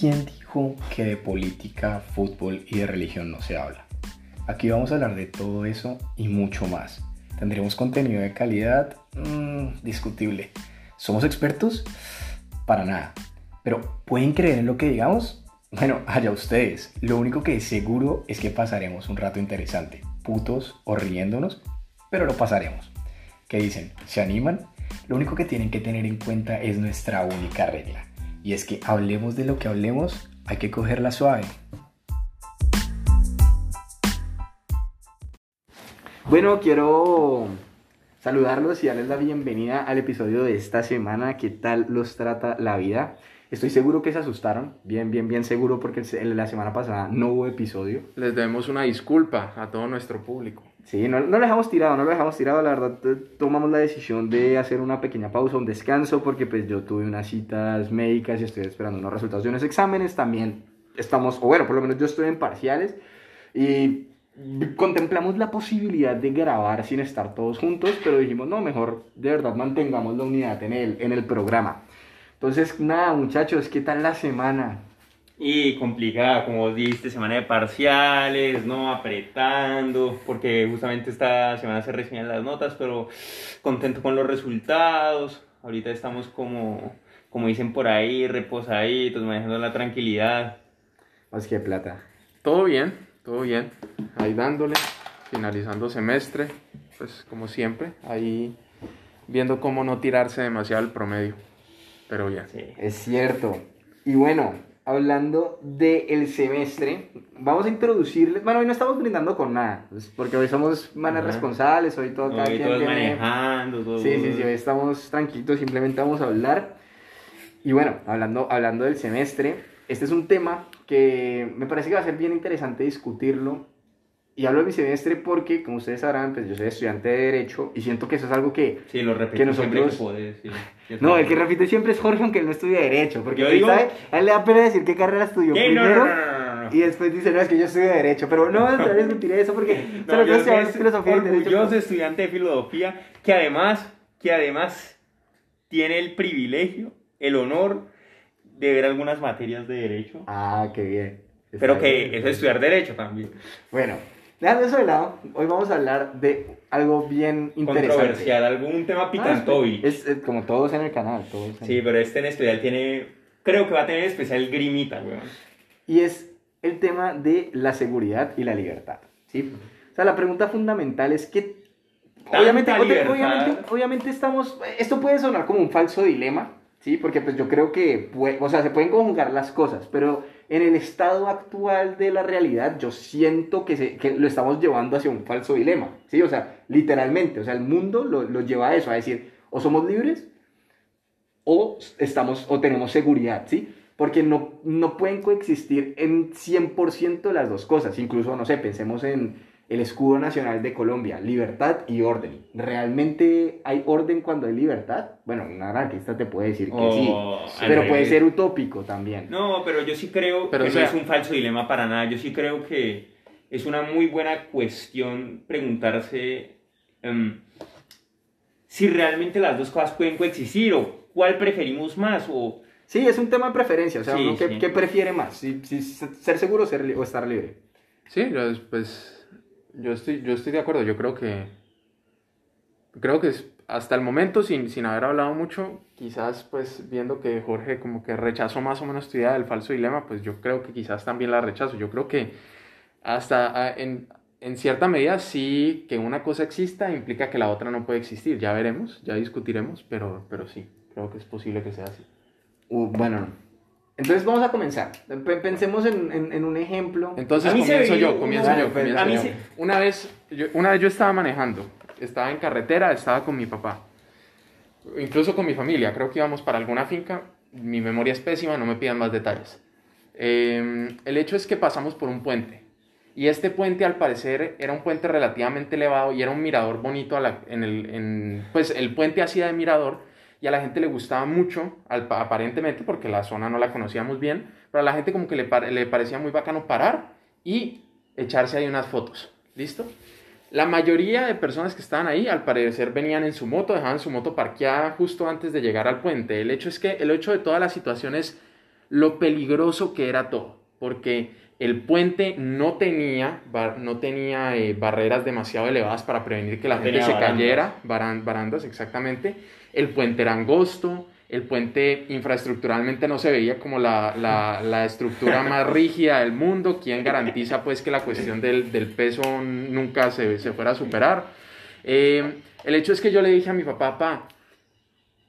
¿quién dijo que de política, fútbol y de religión no se habla? Aquí vamos a hablar de todo eso y mucho más. ¿Tendremos contenido de calidad? Mm, discutible. ¿Somos expertos? Para nada. Pero ¿pueden creer en lo que digamos? Bueno, allá ustedes. Lo único que seguro es que pasaremos un rato interesante, putos o riéndonos, pero lo pasaremos. ¿Qué dicen? ¿Se animan? Lo único que tienen que tener en cuenta es nuestra única regla. Y es que hablemos de lo que hablemos, hay que cogerla suave. Bueno, quiero saludarlos y darles la bienvenida al episodio de esta semana. ¿Qué tal los trata la vida? Estoy seguro que se asustaron, bien, bien, bien seguro porque la semana pasada no hubo episodio. Les debemos una disculpa a todo nuestro público. Sí, no, no lo dejamos tirado, no lo dejamos tirado, la verdad tomamos la decisión de hacer una pequeña pausa, un descanso, porque pues yo tuve unas citas médicas y estoy esperando unos resultados de unos exámenes, también estamos, o bueno, por lo menos yo estoy en parciales y contemplamos la posibilidad de grabar sin estar todos juntos, pero dijimos, no, mejor de verdad mantengamos la unidad en el, en el programa. Entonces, nada, muchachos, ¿qué tal la semana? Y complicada, como dijiste, semana de parciales, no apretando, porque justamente esta semana se reciben las notas, pero contento con los resultados. Ahorita estamos como, como dicen por ahí, reposaditos, manejando la tranquilidad. Más que plata. Todo bien, todo bien. Ahí dándole, finalizando semestre, pues como siempre, ahí viendo cómo no tirarse demasiado el promedio pero ya. Sí. Es cierto. Y bueno, hablando del semestre, vamos a introducirles. Bueno, hoy no estamos brindando con nada, pues, porque hoy somos manes responsables, hoy todo cada quien manejando, todo. Sí, sí, sí, hoy estamos tranquilos, simplemente vamos a hablar. Y bueno, hablando, hablando del semestre, este es un tema que me parece que va a ser bien interesante discutirlo y hablo de mi semestre porque, como ustedes sabrán, pues yo soy estudiante de Derecho y siento que eso es algo que, sí, lo que nosotros... no, el que repite siempre es Jorge, aunque él no estudia Derecho. Porque yo digo... ¿sabe? a él le da pena decir qué carrera estudió primero. y después dice, no, es que yo estudio Derecho. Pero no, vez mentiré eso porque no, yo soy filosofía y Derecho. Yo soy estudiante de Filosofía que además, que además tiene el privilegio, el honor de ver algunas materias de Derecho. Ah, qué bien. Pero que es estudiar Derecho también. Bueno, Dejando eso de lado, hoy vamos a hablar de algo bien interesante. Controversial, algún tema ah, picantoy. es, como todos en el canal. Todos Sí, pero este en especial tiene, creo que va a tener especial grimita, weón. Y es el tema de la seguridad y la libertad, ¿sí? O sea, la pregunta fundamental es que... Obviamente, obviamente, obviamente estamos... Esto puede sonar como un falso dilema, ¿sí? Porque pues yo creo que, o sea, se pueden conjugar las cosas, pero en el estado actual de la realidad, yo siento que, se, que lo estamos llevando hacia un falso dilema, ¿sí? O sea, literalmente, o sea, el mundo lo, lo lleva a eso, a decir, o somos libres o, estamos, o tenemos seguridad, ¿sí? Porque no, no pueden coexistir en 100% las dos cosas, incluso, no sé, pensemos en el escudo nacional de Colombia, libertad y orden. ¿Realmente hay orden cuando hay libertad? Bueno, un anarquista te puede decir que sí, oh, pero puede ser utópico también. No, pero yo sí creo pero que no es un falso dilema para nada. Yo sí creo que es una muy buena cuestión preguntarse em, si realmente las dos cosas pueden coexistir o cuál preferimos más o... Sí, es un tema de preferencia, o sea, ¿qué, prefiere más? Si, ¿Ser seguro o estar libre? Sí, pues yo estoy, yo estoy de acuerdo, yo creo que, creo que hasta el momento, sin, sin haber hablado mucho, quizás pues viendo que Jorge como que rechazó más o menos tu idea del falso dilema, pues yo creo que quizás también la rechazo. Yo creo que hasta en, en cierta medida sí que una cosa exista implica que la otra no puede existir. Ya veremos, ya discutiremos, pero, pero sí, creo que es posible que sea así. Uh, bueno, entonces vamos a comenzar. Pensemos en, en, un ejemplo. Entonces comienzo yo, comienzo yo. Una, vez, yo, una vez yo estaba manejando, estaba en carretera, estaba con mi papá, incluso con mi familia, creo que íbamos para alguna finca, mi memoria es pésima, no me pidan más detalles. Em, el hecho es que pasamos por un puente y este puente al parecer era un puente relativamente elevado y era un mirador bonito en el, en, pues el puente hacía de mirador y a la gente le gustaba mucho, aparentemente, porque la zona no la conocíamos bien, pero a la gente como que le, le parecía muy bacano parar y echarse ahí unas fotos. ¿Listo? La mayoría de personas que estaban ahí, al parecer, venían en su moto, dejaban su moto parqueada justo antes de llegar al puente. El hecho es que, el hecho de toda la situación es lo peligroso que era todo, porque el puente no tenía, no tenía eh, barreras demasiado elevadas para prevenir que la gente se cayera, barandas exactamente. El puente era angosto, el puente infraestructuralmente no se veía como la, la, la estructura más rígida del mundo. ¿Quién garantiza pues que la cuestión del, del peso nunca se, se, fuera a superar? Eh, el hecho es que yo le dije a mi papá, papá,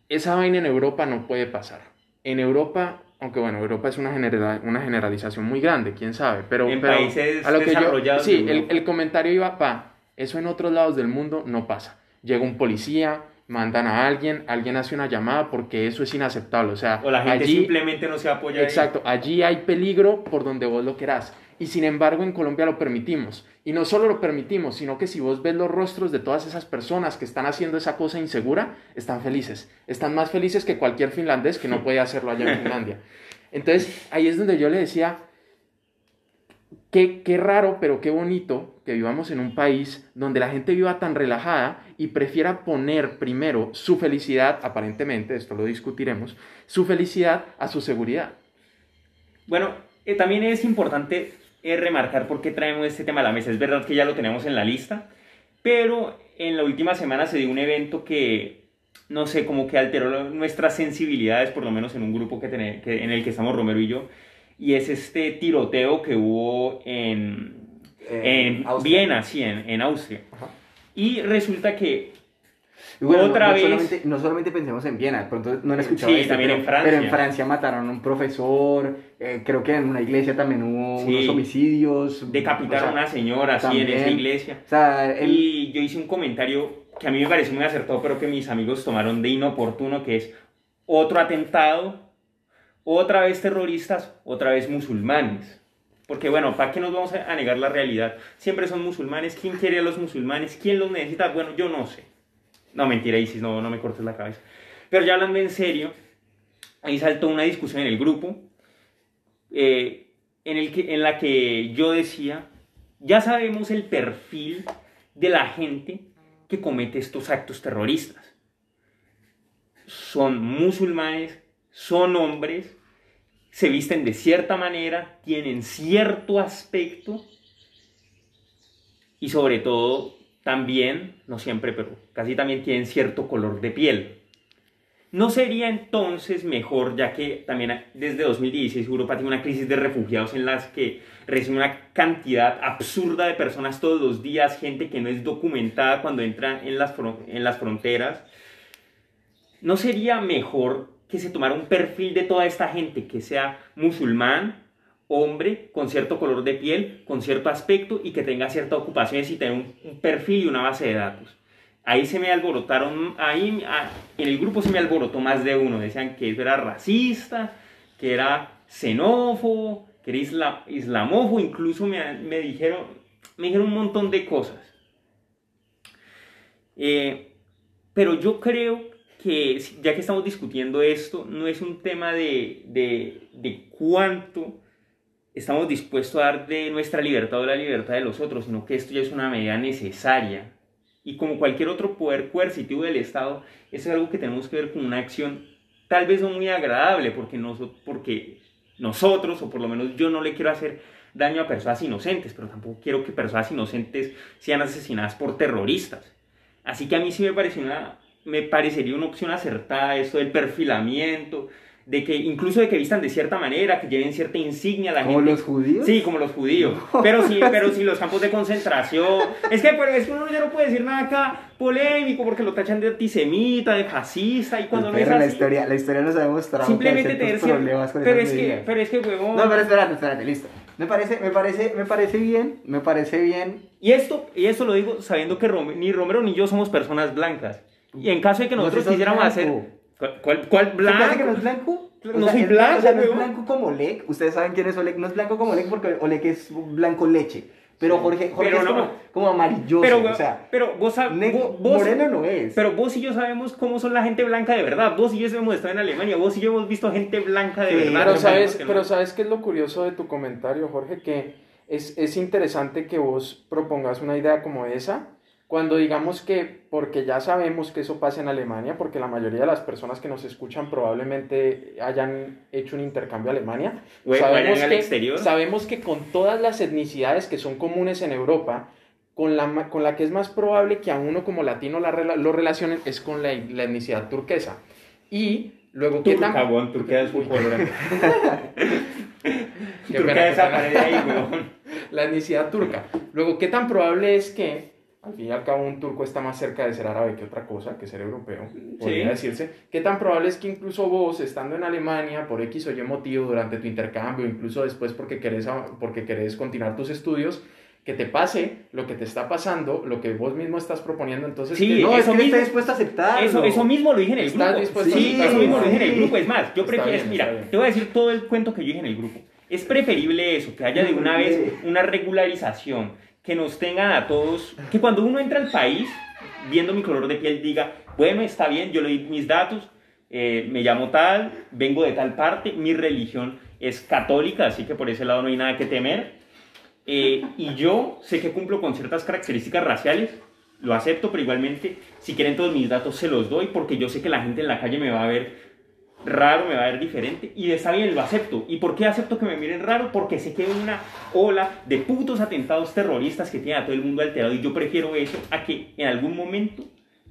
esa vaina en Europa no puede pasar. En Europa, aunque bueno, Europa es una, una generalización muy grande, quién sabe, pero, en países a lo que yo, sí, el, el comentario iba, pa, eso en otros lados del mundo no pasa. Llega un policía, mandan a alguien, alguien hace una llamada porque eso es inaceptable. O sea, o la gente allí, simplemente no se apoya. Exacto, allí hay peligro por donde vos lo querás. Y sin embargo en Colombia lo permitimos. Y no solo lo permitimos, sino que si vos ves los rostros de todas esas personas que están haciendo esa cosa insegura, están felices. Están más felices que cualquier finlandés que no puede hacerlo allá en Finlandia. Entonces ahí es donde yo le decía, Qué, qué, raro, pero qué bonito que vivamos en un país donde la gente viva tan relajada y prefiera poner primero su felicidad, aparentemente, esto lo discutiremos, su felicidad a su seguridad. Bueno, eh, también es importante eh, remarcar por qué traemos este tema a la mesa. Es verdad que ya lo tenemos en la lista, pero en la última semana se dio un evento que, no sé, como que alteró nuestras sensibilidades, por lo menos en un grupo que, que en el que estamos Romero y yo y es este tiroteo que hubo en, en Viena, sí, en, en Austria. Y resulta que otra no, vez... Solamente, no solamente pensemos en Viena, pronto no he escuchado sí, también en Francia. pero en Francia mataron a un profesor, eh, creo que en una iglesia también hubo unos homicidios. Decapitaron a una señora, sí, en esa iglesia. O sea, Y yo hice un comentario que a mí me pareció muy acertado, pero que mis amigos tomaron de inoportuno, que es otro atentado otra vez terroristas, otra vez musulmanes. Porque bueno, ¿para qué nos vamos a negar la realidad? Siempre son musulmanes. ¿Quién quiere a los musulmanes? ¿Quién los necesita? Bueno, yo no sé. No, mentira, Isis, no, no me cortes la cabeza. Pero ya hablando en serio, ahí saltó una discusión en el grupo eh, en, el que, en la que yo decía, ya sabemos el perfil de la gente que comete estos actos terroristas. Son musulmanes son hombres, se visten de cierta manera, tienen cierto aspecto y sobre todo también, no siempre, pero casi también tienen cierto color de piel. ¿No sería entonces mejor, ya que también desde 2016 Europa tiene una crisis de refugiados en las que recibe una cantidad absurda de personas todos los días, gente que no es documentada cuando entra en las, en las fronteras? ¿No sería mejor que se tomara un perfil de toda esta gente, que sea musulmán, hombre, con cierto color de piel, con cierto aspecto y que tenga cierta ocupación y tenga un, perfil y una base de datos. Ahí se me alborotaron, ahí en el grupo se me alborotó más de uno, decían que eso era racista, que era xenófobo, que era islamófobo, incluso me, me, dijeron, me dijeron un montón de cosas. Eh, pero yo creo que ya que estamos discutiendo esto, no es un tema de, de, de cuánto estamos dispuestos a dar de nuestra libertad o la libertad de los otros, sino que esto ya es una medida necesaria. Y como cualquier otro poder coercitivo del Estado, eso es algo que tenemos que ver con una acción tal vez no muy agradable, porque, porque nosotros, o por lo menos yo no le quiero hacer daño a personas inocentes, pero tampoco quiero que personas inocentes sean asesinadas por terroristas. Así que a mí sí me me parecería una opción acertada esto del perfilamiento, de que incluso de que vistan de cierta manera, que lleven cierta insignia la ¿Como los judíos? Sí, como los judíos. Pero sí, pero sí los campos de concentración. Es que, es que uno ya no puede decir nada acá polémico porque lo tachan de antisemita, de fascista y cuando no es así, la historia, la historia nos ha demostrado simplemente tener problemas con pero es que, pero es que huevón. No, pero espérate, espérate, listo. Me parece, me parece, me parece bien, me parece bien. Y esto, y esto lo digo sabiendo que ni Romero ni yo somos personas blancas. Y en caso de que nosotros quisiéramos hacer. ¿Cuál, cuál blanco? que no es blanco? No soy blanco. O sea, no es blanco como Oleg. Ustedes saben quién es Oleg. No es blanco como Oleg porque Oleg es blanco leche. Pero Jorge, Jorge es como, como, amarilloso. Pero, o sea, pero vos, vos, moreno no es. Pero vos y yo sabemos cómo son la gente blanca de verdad. Vos y yo hemos estado en Alemania. Vos y yo hemos visto gente blanca de verdad. Pero sabes, pero sabes qué es lo curioso de tu comentario, Jorge, que es, es interesante que vos propongas una idea como esa cuando digamos que, porque ya sabemos que eso pasa en Alemania, porque la mayoría de las personas que nos escuchan probablemente hayan hecho un intercambio a Alemania, sabemos, que, exterior. sabemos que con todas las etnicidades que son comunes en Europa, con la, con la que es más probable que a uno como latino la, lo relacionen es con la, la etnicidad turquesa. Y luego, ¿qué tan... Turquía es La etnicidad turca. Luego, ¿qué tan probable es que al fin y al cabo un turco está más cerca de ser árabe que otra cosa, que ser europeo, podría decirse. ¿Qué tan probable es que incluso vos, estando en Alemania, por X o Y motivo, durante tu intercambio, incluso después porque querés, porque querés continuar tus estudios, que te pase lo que te está pasando, lo que vos mismo estás proponiendo, entonces sí, no, eso mismo, dispuesto a aceptar. Eso, eso mismo lo dije en el grupo. Sí, eso mismo lo dije en el grupo. Es más, yo prefiero, mira, te voy a decir todo el cuento que yo dije en el grupo. Es preferible eso, que haya de una vez una regularización que nos tengan a todos, que cuando uno entra al país, viendo mi color de piel, diga, bueno, está bien, yo le di mis datos, eh, me llamo tal, vengo de tal parte, mi religión es católica, así que por ese lado no hay nada que temer, eh, y yo sé que cumplo con ciertas características raciales, lo acepto, pero igualmente, si quieren todos mis datos, se los doy, porque yo sé que la gente en la calle me va a ver raro, me va a ver diferente y está bien, lo acepto. ¿Y por qué acepto que me miren raro? Porque sé que hay una ola de putos atentados terroristas que tiene a todo el mundo alterado y yo prefiero eso a que en algún momento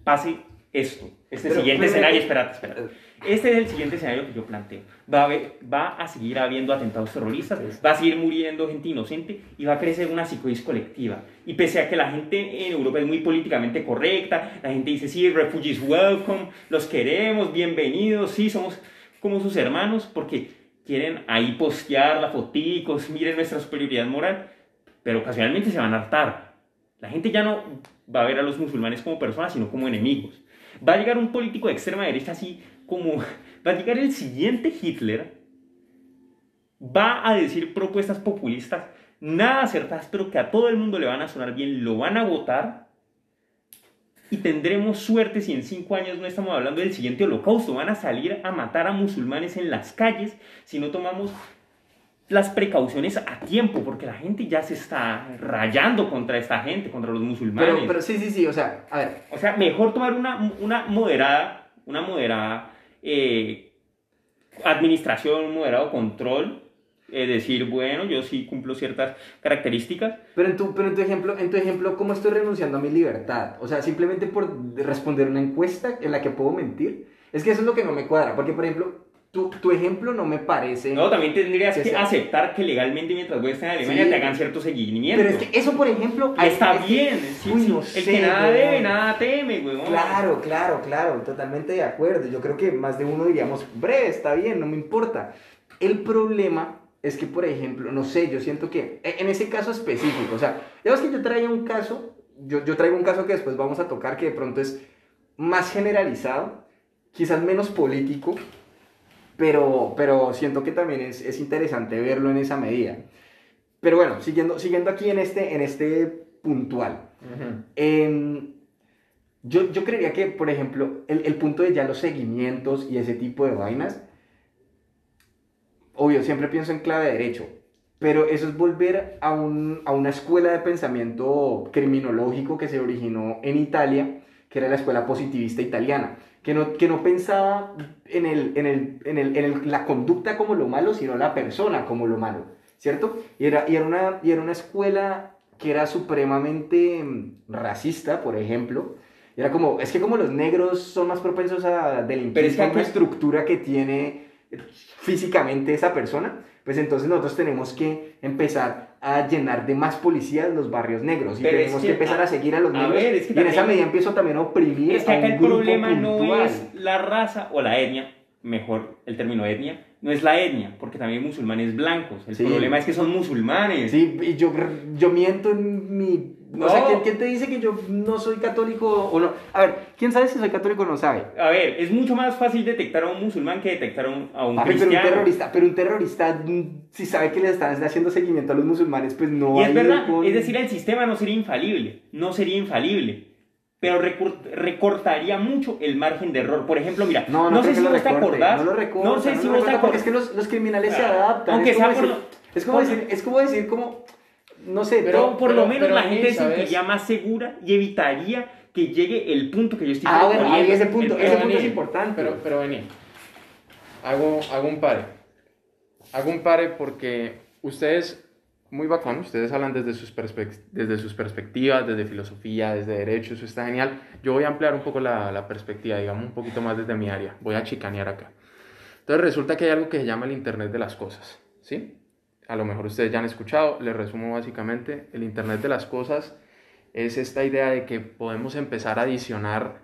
pase esto. Este siguiente escenario, espérate, espérate. Este es el siguiente escenario que yo planteo. Va a, va a seguir habiendo atentados terroristas, va a seguir muriendo gente inocente y va a crecer una psicosis colectiva. Y pese a que la gente en Europa es muy políticamente correcta, la gente dice, sí, refugees welcome, los queremos, bienvenidos, sí, somos como sus hermanos, porque quieren ahí postear la foticos, miren nuestra superioridad moral, pero ocasionalmente se van a hartar. La gente ya no va a ver a los musulmanes como personas, sino como enemigos. Va a llegar un político de extrema derecha así como va a llegar el siguiente Hitler, va a decir propuestas populistas, nada acertadas, pero que a todo el mundo le van a sonar bien, lo van a votar y tendremos suerte si en cinco años no estamos hablando del siguiente holocausto. Van a salir a matar a musulmanes en las calles si no tomamos las precauciones a tiempo, porque la gente ya se está rayando contra esta gente, contra los musulmanes. Pero, pero sí, sí, sí, o sea, a ver. O sea, mejor tomar una, una moderada, una moderada eh, administración, moderado control, es decir, bueno, yo sí cumplo ciertas características. Pero en tu, pero en tu ejemplo, en tu ejemplo, ¿cómo estoy renunciando a mi libertad? O sea, simplemente por responder una encuesta en la que puedo mentir. Es que eso es lo que no me cuadra, porque por ejemplo, tu, tu, ejemplo no me parece. No, también tendrías que, aceptar que legalmente mientras voy a estar en Alemania te hagan cierto seguimiento. Pero es que eso, por ejemplo. Está bien. el que nada debe, nada teme, güey. Claro, claro, claro. Totalmente de acuerdo. Yo creo que más de uno diríamos, bre, está bien, no me importa. El problema es que, por ejemplo, no sé, yo siento que e, en ese caso específico, o sea, digamos que yo traía un caso, yo, yo traigo un caso que después vamos a tocar que de pronto es más generalizado, quizás menos político pero, pero siento que también es, es interesante verlo en esa medida. Pero bueno, siguiendo, siguiendo aquí en este, en este puntual. Em, yo, yo creería que, por ejemplo, el, el, punto de ya los seguimientos y ese tipo de vainas, obvio, siempre pienso en clave de derecho, pero eso es volver a, un, a una escuela de pensamiento criminológico que se originó en Italia, que era la escuela positivista italiana que no, que no pensaba en, el, en, el, en, el, en la conducta como lo malo, sino la persona como lo malo, ¿cierto? Y era, y era, una, y era una escuela que era supremamente mm, racista, por ejemplo. Era como, es que como los negros son más propensos a delinquir, Pero es que una estructura que tiene físicamente esa persona, pues entonces nosotros tenemos que empezar a llenar de más policías los barrios negros y tenemos que, empezar a, seguir a los negros y en esa medida empiezo también a oprimir es que acá el problema no es la raza o la etnia mejor el término etnia no es la etnia, porque también hay musulmanes blancos. El problema es que son musulmanes. Sí, y yo, yo miento en mi o sea, ¿quién, te dice que yo no soy católico o no? A ver, ¿quién sabe si soy católico o no sabe? A ver, es mucho más fácil detectar a un musulmán que detectar a un, a un cristiano. Pero un terrorista, pero un terrorista, mm, si sabe que le están haciendo seguimiento a los musulmanes, pues no Y es verdad, es decir, el sistema no sería infalible, no sería infalible. Pero recortaría mucho el margen de error. Por ejemplo, mira, no, no, sé si vos te acordás. No lo recorta, no sé si vos te acordás. Porque es que los, los criminales se adaptan. Aunque es, como decir, es como decir, es como decir, como no sé, pero por lo menos la gente se sentiría más segura y evitaría que llegue el punto que yo estoy Ah, bueno, ahí ese punto, ese punto es importante. Pero, pero vení, hago, hago un pare. Hago un pare porque ustedes, muy bacán, ustedes hablan desde sus, desde sus perspectivas, desde filosofía, desde derecho, eso está genial. Yo voy a ampliar un poco la, la perspectiva, digamos, un poquito más desde mi área. Voy a chicanear acá. Entonces resulta que hay algo que se llama el Internet de las Cosas, ¿sí? A lo mejor ustedes ya han escuchado, les resumo básicamente, el Internet de las Cosas es esta idea de que podemos empezar a adicionar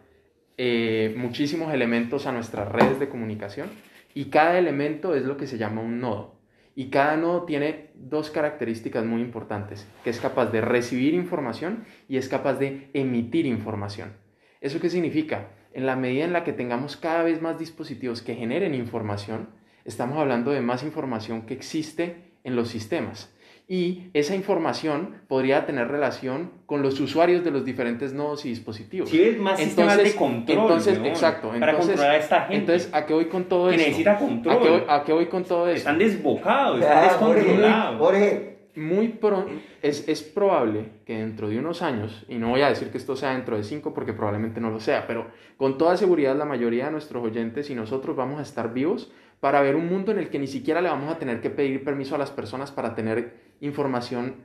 eh, muchísimos elementos a nuestras redes de comunicación y cada elemento es lo que se llama un nodo. Y cada nodo tiene dos características muy importantes, que es capaz de recibir información y es capaz de emitir información. ¿Eso qué significa? En la medida en la que tengamos cada vez más dispositivos que generen información, estamos hablando de más información que existe en los sistemas y esa información podría tener relación con los usuarios de los diferentes nodos y dispositivos. Sí, es más entonces, de control. Entonces, exacto. Para controlar a esta gente. Entonces, ¿a qué voy con todo que necesita control. ¿A qué, voy, con todo eso? Están desbocados, están descontrolados. Jorge, muy pro es, es, probable que dentro de unos años, y no voy a decir que esto sea dentro de cinco porque probablemente no lo sea, pero con toda seguridad la mayoría de nuestros oyentes y nosotros vamos a estar vivos para ver un mundo en el que ni siquiera le vamos a tener que pedir permiso a las personas para tener información,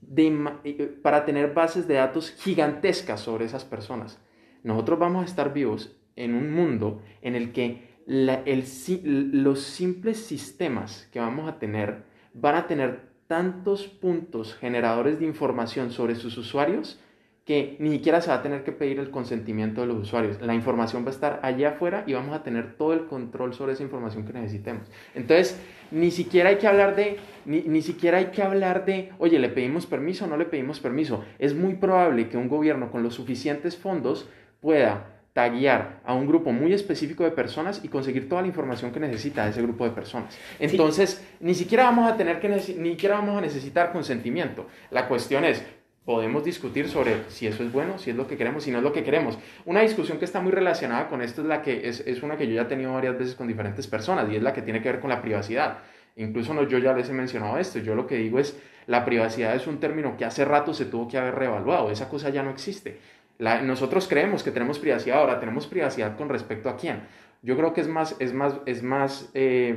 de, eh, para tener bases de datos gigantescas sobre esas personas. Nosotros vamos a estar vivos en un mundo en el que los simples sistemas que vamos a tener van a tener tantos puntos generadores de información sobre sus usuarios que ni siquiera se va a tener que pedir el consentimiento de los usuarios. La información va a estar allá afuera y vamos a tener todo el control sobre esa información que necesitemos. Entonces, ni siquiera hay que hablar de, ni, ni siquiera hay que hablar de, oye, ¿le pedimos permiso o no le pedimos permiso? Es muy probable que un gobierno con los suficientes fondos pueda taguear a un grupo muy específico de personas y conseguir toda la información que necesita de ese grupo de personas. Entonces, ni siquiera vamos a tener que ni siquiera vamos a necesitar consentimiento. La cuestión es, podemos discutir sobre si eso es bueno, si es lo que queremos, si no es lo que queremos. Una discusión que está muy relacionada con esto es la que es, es una que yo ya he tenido varias veces con diferentes personas y es la que tiene que ver con la privacidad. Incluso no, yo ya les he mencionado esto, yo lo que digo es, la privacidad es un término que hace rato se tuvo que haber reevaluado, esa cosa ya no existe. La, nosotros creemos que tenemos privacidad, ahora tenemos privacidad con respecto a quién. Yo creo que es más, es más, es más eh,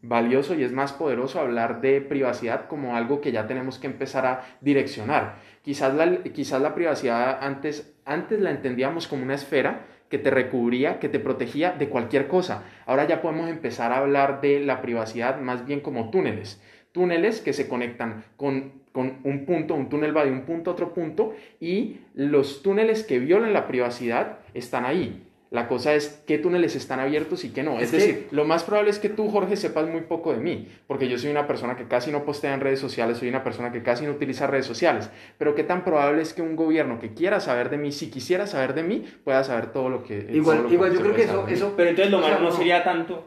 valioso y es más poderoso hablar de privacidad como algo que ya tenemos que empezar a direccionar. Quizás la, quizás la privacidad antes, antes la entendíamos como una esfera que te recubría, que te protegía de cualquier cosa. Ahora ya podemos empezar a hablar de la privacidad más bien como túneles. Túneles que se conectan con, con un punto, un túnel va de un punto a otro punto y los túneles que violan la privacidad están ahí. La cosa es qué túneles están abiertos y qué no. Es, decir, lo más probable es que tú, Jorge, sepas muy poco de mí, porque yo soy una persona que casi no postea en redes sociales, soy una persona que casi no utiliza redes sociales. Pero qué tan probable es que un gobierno que quiera saber de mí, si quisiera saber de mí, pueda saber todo lo que... Igual, igual yo creo que eso, eso... Pero entonces lo malo no, sería tanto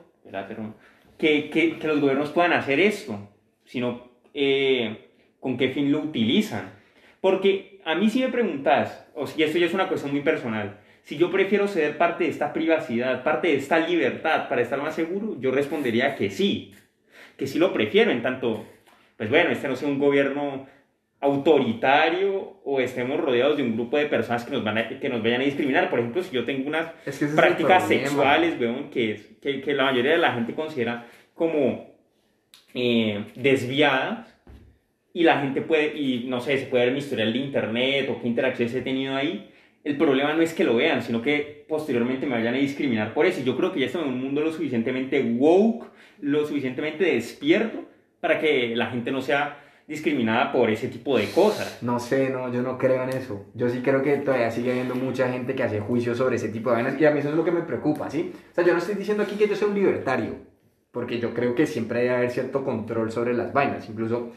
que, que, que, los gobiernos puedan hacer esto, sino eh, con qué fin lo utilizan. Porque a mí si me preguntas, o si esto ya es una cuestión muy personal, si yo prefiero ceder parte de esta privacidad, parte de esta libertad para estar más seguro, yo respondería que sí, que sí lo prefiero, en tanto, pues bueno, este no sea un gobierno autoritario o estemos rodeados de un grupo de personas que nos, van a, que nos vayan a discriminar. Por ejemplo, si yo tengo unas prácticas sexuales, veo que, que, que, la mayoría de la gente considera como eh, desviadas y la gente puede, y no sé, se puede ver mi historial de internet o qué interacciones he tenido ahí, el problema no es que lo vean, sino que posteriormente me vayan a discriminar por eso. Yo creo que ya estamos en un mundo lo suficientemente woke, lo suficientemente despierto para que la gente no sea discriminada por ese tipo de cosas. No sé, no, yo no creo en eso. Yo sí creo que todavía sigue habiendo mucha gente que hace juicio sobre ese tipo de vainas y a mí eso es lo que me preocupa, ¿sí? O sea, yo no estoy diciendo aquí que yo sea un libertario, porque yo creo que siempre debe haber cierto control sobre las vainas, incluso,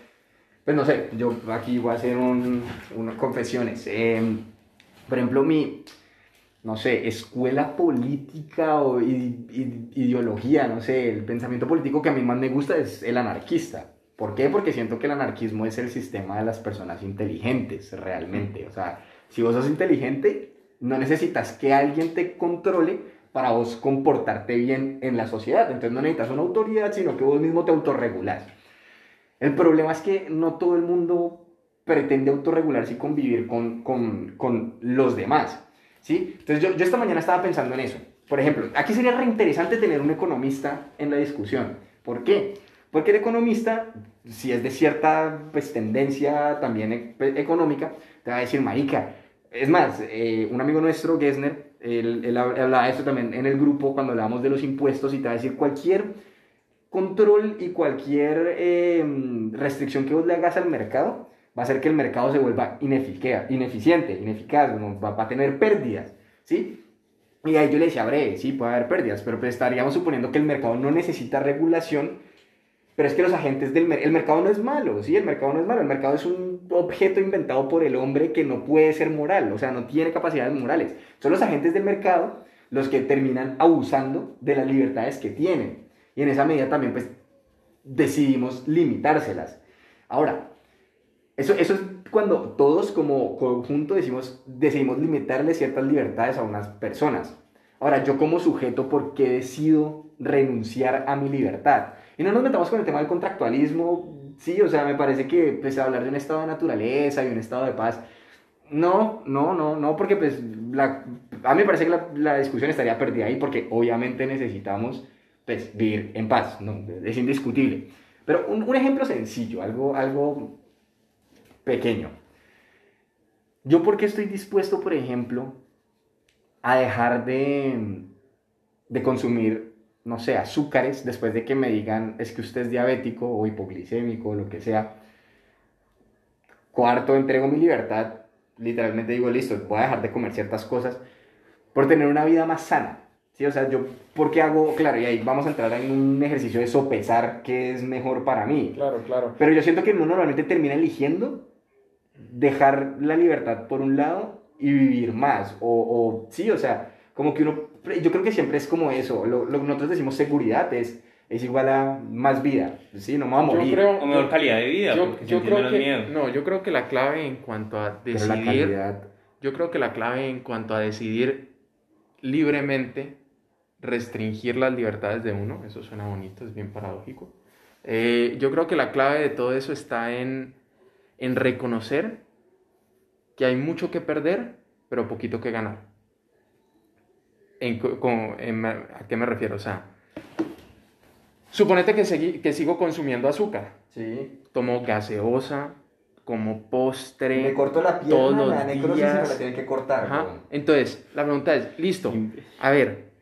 pues no sé, yo aquí voy a hacer un, unas confesiones. Eh, por ejemplo, mi, no sé, escuela política o ideología, no sé, el pensamiento político que a mí más me gusta es el anarquista. ¿Por qué? Porque siento que el anarquismo es el sistema de las personas inteligentes, realmente. O sea, si vos sos inteligente, no necesitas que alguien te controle para vos comportarte bien en la sociedad. Entonces no necesitas una autoridad, sino que vos mismo te autorregulás. El problema es que no todo el mundo pretende autorregularse y convivir con, con, con los demás. ¿sí? Entonces yo, yo esta mañana estaba pensando en eso. Por ejemplo, aquí sería reinteresante tener un economista en la discusión. ¿Por qué? Porque el economista, si es de cierta pues, tendencia también e, económica, te va a decir, marica, es más, eh, un amigo nuestro, Gessner, él, él, hablaba de esto también en el grupo cuando hablábamos de los impuestos y te va a decir cualquier control y cualquier em, restricción que vos le hagas al mercado va a hacer que el mercado se vuelva ineficiente, ineficaz, va, va, a tener pérdidas, ¿sí? Y ahí yo le decía, bre, sí, puede haber pérdidas, pero pues estaríamos suponiendo que el mercado no necesita regulación pero es que los agentes del mercado, el mercado no es malo, ¿sí? El mercado no es malo, el mercado es un objeto inventado por el hombre que no puede ser moral, o sea, no tiene capacidades morales. Son los agentes del mercado los que terminan abusando de las libertades que tienen. Y en esa medida también, pues, decidimos limitárselas. Ahora, eso, eso es cuando todos como conjunto decimos, decidimos limitarle ciertas libertades a unas personas. Ahora, yo como sujeto, ¿por qué decido renunciar a mi libertad? Y no nos metamos con el tema del contractualismo, sí, o sea, me parece que pues hablar de un estado de naturaleza y un estado de paz, no, no, no, no, porque pues la, a mí me parece que la, la discusión estaría perdida ahí porque obviamente necesitamos pues vivir en paz, no, es indiscutible. Pero un, un ejemplo sencillo, algo, algo pequeño. Yo porque estoy dispuesto, por ejemplo, a dejar de, de consumir no sé, azúcares, después de que me digan es que usted es diabético o hipoglicémico o lo que sea. Cuarto, entrego mi libertad. Literalmente digo, listo, voy a dejar de comer ciertas cosas por tener una vida más sana. ¿Sí? O sea, yo, ¿por qué hago? Claro, y ahí vamos a entrar en un ejercicio de sopesar qué es mejor para mí. Claro, claro. Pero yo siento que uno normalmente termina eligiendo dejar la libertad por un lado y vivir más. O, o sí, o sea, como que uno, yo creo que siempre es como eso, lo, lo que nosotros decimos seguridad es, es igual a más vida, ¿sí? No me voy a morir. Creo, o mejor calidad de vida. Yo, yo creo que, no, yo creo que la clave en cuanto a decidir, yo creo que la clave en cuanto a decidir libremente restringir las libertades de uno, eso suena bonito, es bien paradójico. Eh, yo creo que la clave de todo eso está en, en reconocer que hay mucho que perder, pero poquito que ganar. ¿A qué me refiero? O sea, suponete que, que sigo consumiendo azúcar. Sí. Tomo gaseosa, como postre. Me corto la pierna, todos la necrosis me la tienen que cortar. Entonces, la pregunta es, listo, a ver,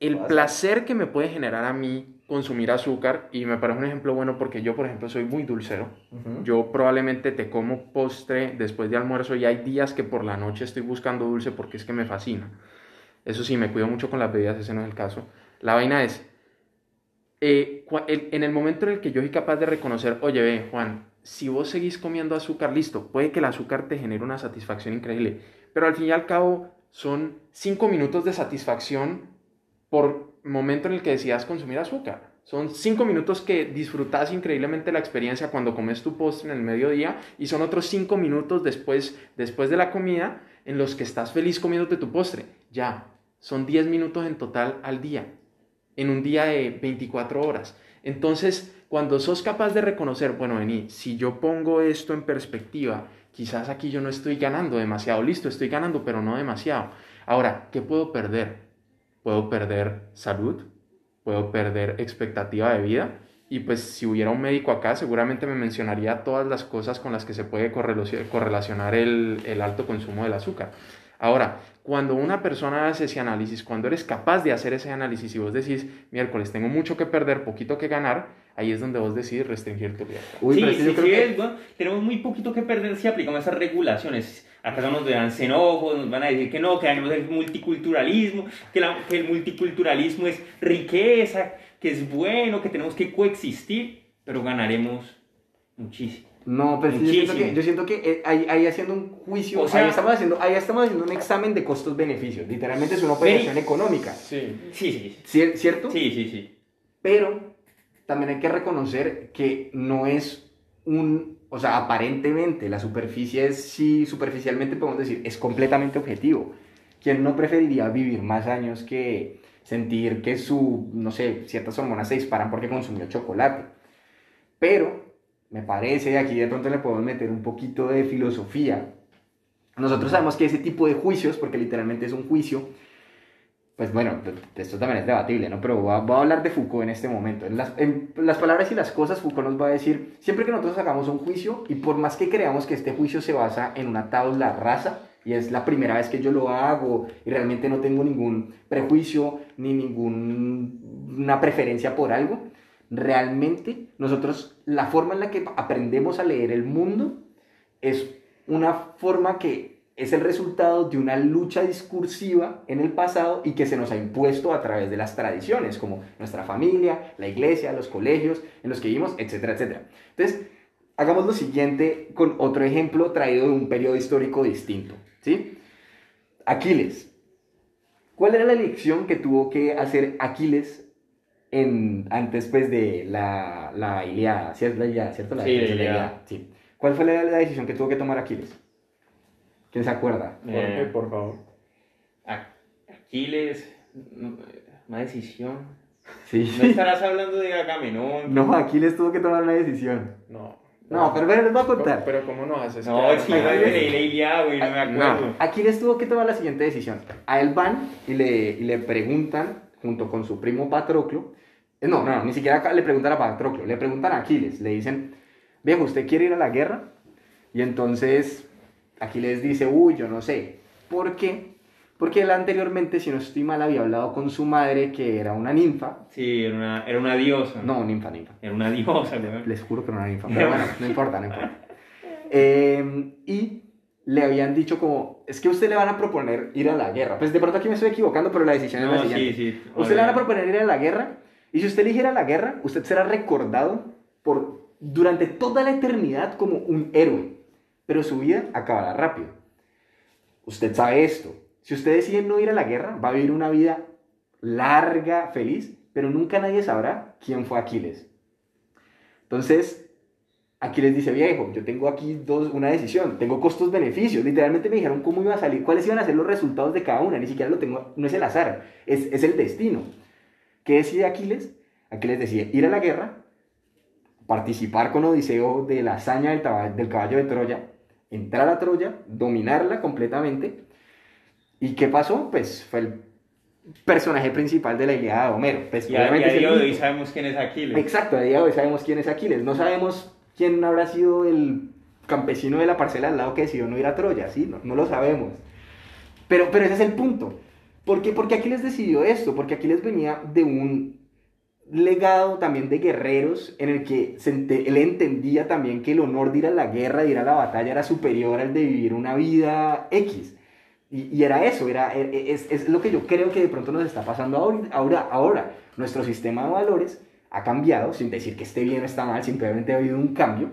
el placer que me puede generar a mí consumir azúcar, y me parece un ejemplo bueno porque yo, por ejemplo, soy muy dulcero. Yo probablemente te como postre después de almuerzo y hay días que por la noche estoy buscando dulce porque es que me fascina. Eso sí, me cuido mucho con las bebidas, ese no es el caso. La vaina es, eh, en el momento en el que yo soy capaz de reconocer, oye, ve, Juan, si vos seguís comiendo azúcar, listo, puede que el azúcar te genere una satisfacción increíble, pero al fin y al cabo son cinco minutos de satisfacción por momento en el que decidas consumir azúcar. Son cinco minutos que disfrutas increíblemente la experiencia cuando comes tu postre en el mediodía y son otros cinco minutos después, después de la comida en los que estás feliz comiéndote tu postre. Ya, son 10 minutos en total al día, en un día de 24 horas. Entonces, cuando sos capaz de reconocer, bueno, vení, si yo pongo esto en perspectiva, quizás aquí yo no estoy ganando demasiado, listo, estoy ganando, pero no demasiado. Ahora, ¿qué puedo perder? Puedo perder salud, puedo perder expectativa de vida, y pues si hubiera un médico acá, seguramente me mencionaría todas las cosas con las que se puede correlacionar el, el alto consumo del azúcar. Ahora, cuando una persona hace ese análisis, cuando eres capaz de hacer ese análisis y vos decís, miércoles, tengo mucho que perder, poquito que ganar, ahí es donde vos decides restringir tu vida. sí, sí, sí tenemos muy poquito que perder si aplicamos esas regulaciones. Acá nos dan xenófobos, nos van a decir que no, que dañemos el multiculturalismo, que, que el multiculturalismo es riqueza, que es bueno, que tenemos que coexistir, pero ganaremos muchísimo. No, pero yo siento que, yo siento que eh, ahí, haciendo un juicio, o sea, ahí, estamos haciendo, ahí estamos haciendo un examen de costos-beneficios. Literalmente es una operación económica. Sí. Sí, sí. ¿Cierto? Sí, sí, sí. Pero también hay que reconocer que no es un, o sea, aparentemente la superficie es, sí, superficialmente podemos decir, es completamente objetivo. ¿Quién no preferiría vivir más años que sentir que su, no sé, ciertas hormonas se disparan porque consumió chocolate? Pero me parece, aquí de pronto le podemos meter un poquito de filosofía. Nosotros sabemos que ese tipo de juicios, porque literalmente es un juicio, pues bueno, esto también es debatible, ¿no? Pero voy a, hablar de Foucault en este momento. En las, en las, palabras y las cosas, Foucault nos va a decir, siempre que nosotros hagamos un juicio, y por más que creamos que este juicio se basa en una tabla rasa, y es la primera vez que yo lo hago, y realmente no tengo ningún prejuicio, ni ninguna preferencia por algo, realmente nosotros, la forma en la que aprendemos a leer el mundo, es una forma que es el resultado de una lucha discursiva en el pasado y que se nos ha impuesto a través de las tradiciones, como nuestra familia, la iglesia, los colegios en los que vivimos, etcétera, etcétera. Entonces, hagamos lo siguiente con otro ejemplo traído de un periodo histórico distinto. ¿sí? Aquiles. ¿Cuál era la elección que tuvo que hacer Aquiles en, antes pues, de la, la Iliada? ¿Cierto? La ¿cierto? La, sí, la Iliada. Sí. ¿Cuál fue la, la decisión que tuvo que tomar Aquiles? ¿Quién se acuerda? Eh, por favor. Aquiles, una decisión. Sí. ¿No estarás hablando de Agamenón? No, Aquiles tuvo que tomar una decisión. No. No, pero, pero les voy a contar. Pero, ¿cómo no haces? No, es que no güey, no me acuerdo. Aquiles tuvo que tomar la siguiente decisión. A él van y le, y le preguntan, junto con su primo Patroclo, eh, no, no, ni siquiera le preguntan a Patroclo, le preguntan a Aquiles, le dicen, viejo, ¿usted quiere ir a la guerra? Y entonces Aquí les dice, uy, yo no sé. ¿Por qué? Porque él anteriormente, si no estoy mal, había hablado con su madre que era una ninfa. Sí, era una, era una diosa. No, ninfa, ninfa. Era una diosa, Les juro que era una ninfa. Pero bueno, no importa, no importa. Em, y le habían dicho como, es que usted le van a proponer ir a la guerra. Pues de pronto aquí me estoy equivocando, pero la decisión es la siguiente. Sí, sí. Usted le van a proponer ir a la guerra y si usted eligiera la guerra, usted será recordado por, durante toda la eternidad como un héroe pero su vida acabará rápido. Usted sabe esto. Si usted decide no ir a la guerra, va a vivir una vida larga, feliz, pero nunca nadie sabrá quién fue Aquiles. Entonces, Aquiles dice, viejo, yo tengo aquí dos, una decisión, tengo costos-beneficios. Literalmente me dijeron cómo iba a salir, cuáles iban a ser los resultados de cada una, ni siquiera lo tengo, no es el azar, es, es el destino. ¿Qué decide Aquiles? Aquiles decide ir a la guerra, participar con Odiseo de la hazaña del caballo de Troya, entrar a Troya, dominarla completamente. ¿Y qué pasó? Pues fue el personaje principal de la Ilíada de Homero. Pues, y a, día de hoy sabemos quién es Aquiles. Exacto, a día de hoy sabemos quién es Aquiles. No sabemos quién habrá sido el campesino de la parcela al lado que decidió no ir a Troya, ¿sí? No, no lo sabemos. Pero, pero ese es el punto. ¿Por qué? Porque Aquiles decidió esto, porque Aquiles venía de un legado también de guerreros en el que él entendía también que el honor de ir a la guerra, de ir a la batalla era superior al de vivir una vida X. Y, era eso, era, e, e, es, es, lo que yo creo que de pronto nos está pasando ahora, ahora, ahora. Nuestro sistema de valores ha cambiado, sin decir que esté bien o está mal, simplemente ha habido un cambio.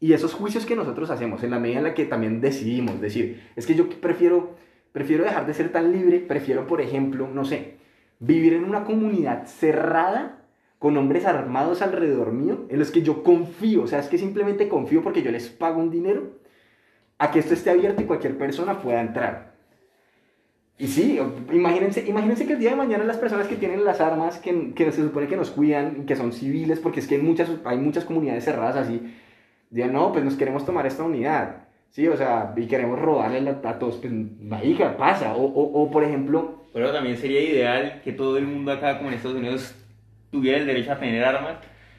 Y esos juicios que nosotros hacemos, en la medida en la que también decidimos decir, es que yo prefiero, prefiero dejar de ser tan libre, prefiero, por ejemplo, no sé, vivir en una comunidad cerrada con hombres armados alrededor mío, en los que yo confío, o sea, es que simplemente confío porque yo les pago un dinero, a que esto esté abierto y cualquier persona pueda entrar. Y sí, imagínense, imagínense que el día de mañana las personas que tienen las armas, que, que se supone que nos cuidan, que son civiles, porque es que hay muchas, hay muchas comunidades cerradas así, digan, no, pues nos queremos tomar esta unidad, ¿sí? O sea, y queremos robarle a todos, pues, hija, pasa. O, o, o, por ejemplo... Pero también sería ideal que todo el mundo acá, como en Estados Unidos, tuviera el derecho a tener armas,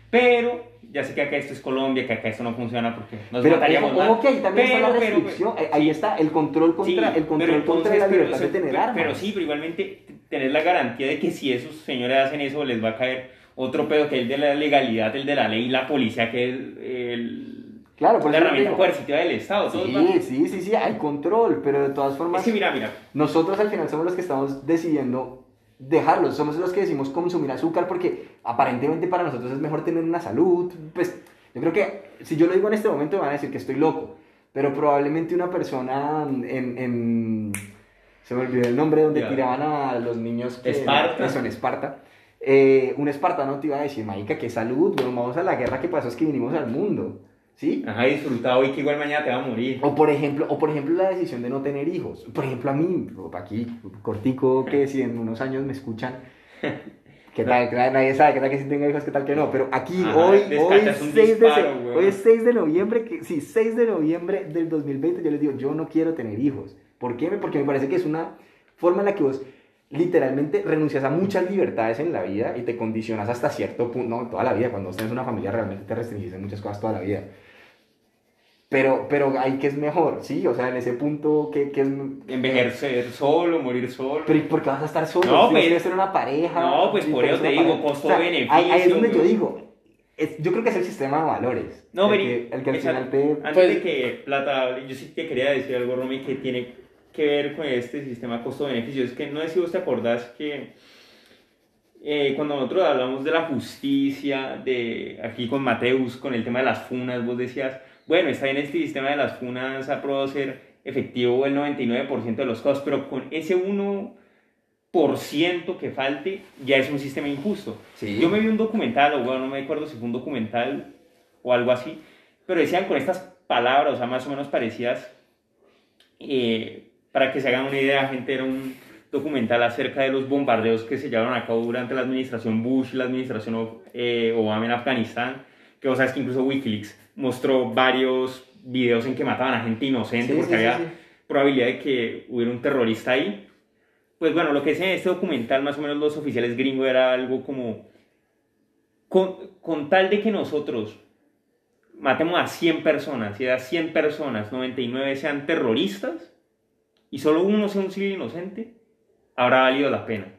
pero ya sé que acá esto es Colombia, que acá esto no funciona porque nos pero, mataríamos más. Ok, también está la restricción, ahí está el control contra, el control contra la libertad de tener armas. Pero sí, pero igualmente tener la garantía de que si esos señores hacen eso les va a caer otro pedo que es el de la legalidad, el de la ley la policía, que es el... Claro, por la herramienta coercitiva del Estado. Sí, sí, sí, sí, hay control, pero de todas formas... Es que mira, mira. Nosotros al final somos los que estamos decidiendo dejarlos. Somos los que decimos consumir azúcar porque aparentemente para nosotros es mejor tener una salud. Pues yo creo que si yo lo digo en este momento me van a decir que estoy loco. Pero probablemente una persona en... en se me olvidó el nombre donde tiraban a los niños que... Esparta. Eso, en Esparta. Eh, un espartano te iba a decir, Maica, qué salud, vamos a la guerra que pasó, es que vinimos al mundo. ¿Sí? Ajá, disfrutado y que igual mañana te va a morir. O por ejemplo, o por ejemplo la decisión de no tener hijos. Por ejemplo, a mí, aquí, cortico, que si en unos años me escuchan, ¿Qué tal? Nadie sabe, qué tal que si tenga hijos, qué tal que no. Pero aquí, hoy, hoy, 6 de, hoy es 6 de noviembre, que, sí, 6 de noviembre del 2020, yo les digo, yo no quiero tener hijos. ¿Por qué? Porque me parece que es una forma en la que vos literalmente renuncias a muchas libertades en la vida y te condicionas hasta cierto punto, no, toda la vida, cuando tienes una familia realmente te restringes en muchas cosas toda la vida. Pero, pero ahí que es mejor, ¿sí? O sea, en ese punto, ¿qué, qué es...? Envejecer solo, morir solo. Pero ¿por qué vas a estar solo? No, pues, ser una pareja. No, pues por eso te digo, costo-beneficio. ahí, es donde yo digo, yo creo que es el sistema de valores. No, el que, el que al final te... Antes de pues que Plata, yo sí te quería decir algo, Romy, que tiene que ver con este sistema costo-beneficio. Es que no sé si vos te acordás que eh, cuando nosotros hablamos de la justicia, de aquí con Mateus, con el tema de las funas, vos decías bueno, está bien este sistema de las funas ha probado ser efectivo el 99% de los costos, pero con ese 1% que falte ya es un sistema injusto. Yo me vi un documental, o bueno, no me acuerdo si fue un documental o algo así, pero decían con estas palabras, o sea, más o menos parecidas, eh, para que se hagan una idea, gente, era un documental acerca de los bombardeos que se llevaron a cabo durante la administración Bush y la administración eh, Obama en Afganistán, que vos sabes que incluso Wikileaks mostró varios videos en que mataban a gente inocente porque había probabilidad de que hubiera un terrorista ahí. Pues bueno, lo que decía en este documental, más o menos los oficiales gringos, era algo como, con, con tal de que nosotros matemos a 100 personas y a 100 personas, 99 sean terroristas y solo uno sea un civil inocente, habrá valido la pena.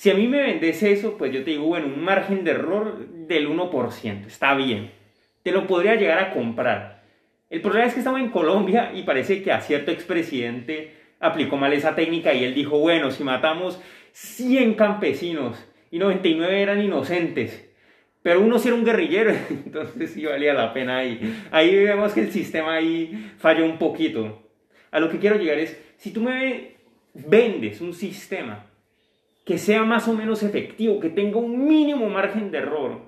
Si a mí me vendes eso, pues yo te digo, bueno, un margen de error del 1%, está bien te lo podría llegar a comprar. El problema es que estamos en Colombia y parece que a cierto expresidente aplicó mal esa técnica y él dijo, bueno, si matamos 100 campesinos y 99 eran inocentes, pero uno sí era un guerrillero, entonces sí valía la pena ahí. Ahí vemos que el sistema ahí falló un poquito. A lo que quiero llegar es, si tú me vendes un sistema que sea más o menos efectivo, que tenga un mínimo margen de error,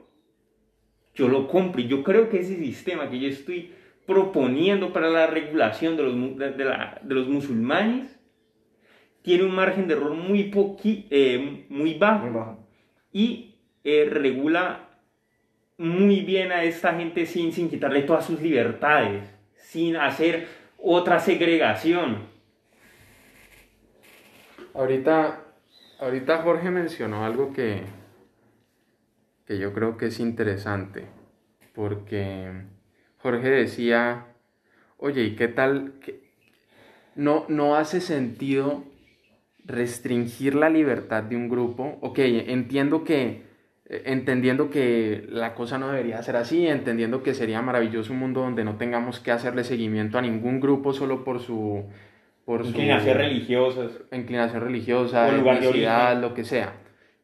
yo lo compro. Y yo creo que ese sistema que yo estoy proponiendo para la regulación de los, de, los musulmanes tiene un margen de error muy, poqui, eh, muy, bajo, y eh, regula muy bien a esta gente sin, sin quitarle todas sus libertades, sin hacer otra segregación. Ahorita, ahorita Jorge mencionó algo que, que yo creo que es interesante, porque Jorge decía, oye, ¿y qué tal? No, no hace sentido restringir la libertad de un grupo. Ok, entiendo que, eh, entendiendo que la cosa no debería ser así, entendiendo que sería maravilloso un mundo donde no tengamos que hacerle seguimiento a ningún grupo solo por su... Por inclinación religiosa. Inclinación religiosa, etnicidad, lo que sea.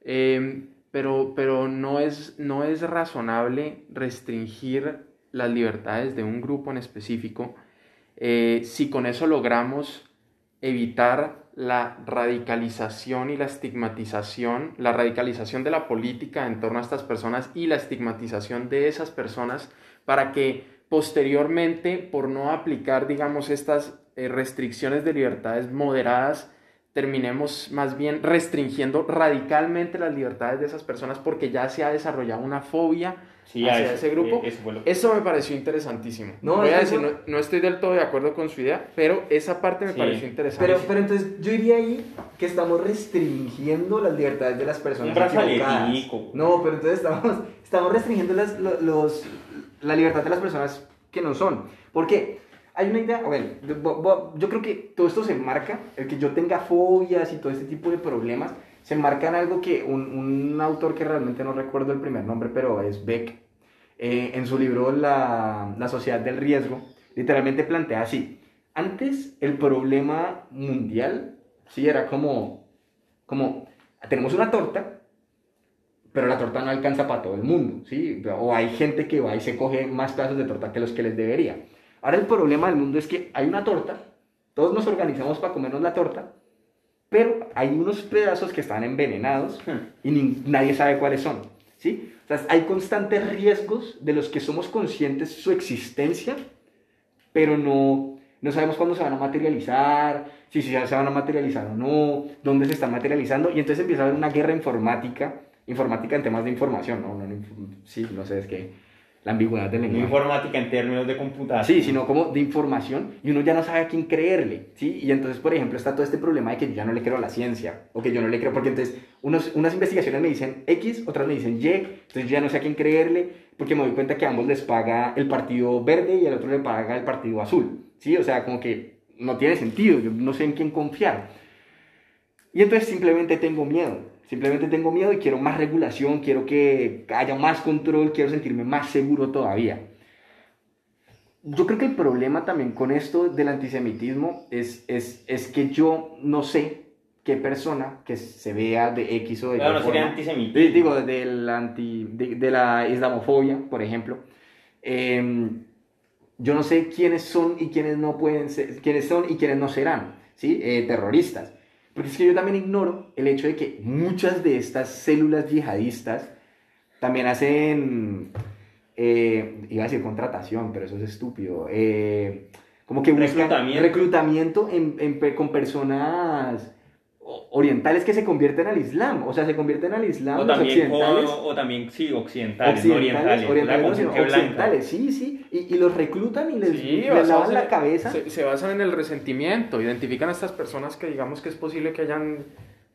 Eh, pero, pero no, es, no es razonable restringir las libertades de un grupo en específico eh, si con eso logramos evitar la radicalización y la estigmatización, la radicalización de la política en torno a estas personas y la estigmatización de esas personas para que posteriormente, por no aplicar, digamos, estas eh, restricciones de libertades moderadas, terminemos más bien restringiendo radicalmente las libertades de esas personas porque ya se ha desarrollado una fobia hacia ese grupo. Eso, me pareció interesantísimo. No, Voy a decir, no, estoy del todo de acuerdo con su idea, pero esa parte me pareció interesante. Pero, pero entonces yo diría ahí que estamos restringiendo las libertades de las personas. Un No, pero entonces estamos, estamos restringiendo las, los, la libertad de las personas que no son. ¿Por qué? Hay una idea, bueno, yo creo que todo esto se enmarca, el que yo tenga fobias y todo este tipo de problemas, se enmarca en algo que un, un autor que realmente no recuerdo el primer nombre, pero es Beck, eh, en su libro la, la Sociedad del Riesgo, literalmente plantea así, antes el problema mundial, sí, era como, como, tenemos una torta, pero la torta no alcanza para todo el mundo, ¿sí? O hay gente que va y se coge más pedazos de torta que los que les debería. Ahora el problema del mundo es que hay una torta, todos nos organizamos para comernos la torta, pero hay unos pedazos que están envenenados y nadie sabe cuáles son. ¿sí? O sea, hay constantes riesgos de los que somos conscientes su existencia, pero no, no sabemos cuándo se van a materializar, si, si se van a materializar o no, dónde se están materializando, y entonces empieza a haber una guerra informática informática en temas de información, ¿no? no, sí, no sé, es que la ambigüedad del lenguaje. informática en términos de computación. Sí, sino como de información y uno ya no sabe a quién creerle, ¿sí? Y entonces, por ejemplo, está todo este problema de que yo ya no le creo a la ciencia o que yo no le creo, porque entonces unos, unas investigaciones me dicen X, otras me dicen Y, entonces yo ya no sé a quién creerle porque me doy cuenta que a ambos les paga el partido verde y al otro le paga el partido azul, ¿sí? O sea, como que no tiene sentido, yo no sé en quién confiar. Y entonces simplemente tengo miedo. Simplemente tengo miedo y quiero más regulación, quiero que haya más control, quiero sentirme más seguro todavía. Yo creo que el problema también con esto del antisemitismo es, es, es que yo no sé qué persona que se vea de X o de Y. no sería antisemitismo. Digo, del anti, de, la islamofobia, por ejemplo. Em, yo no sé quiénes son y quiénes no pueden ser, quiénes son y quiénes no serán, ¿sí? Eh, terroristas. Porque es que yo también ignoro el hecho de que muchas de estas células yihadistas también hacen, eh, iba a decir contratación, pero eso es estúpido, eh, como que buscan reclutamiento, reclutamiento con personas orientales que se convierten al Islam, o sea, se convierten al Islam o también, occidentales. O, también, sí, occidentales, occidentales orientales, occidentales, sí, sí, y, y, los reclutan y les, lavan la cabeza. Se, basan en el resentimiento, identifican a estas personas que digamos que es posible que hayan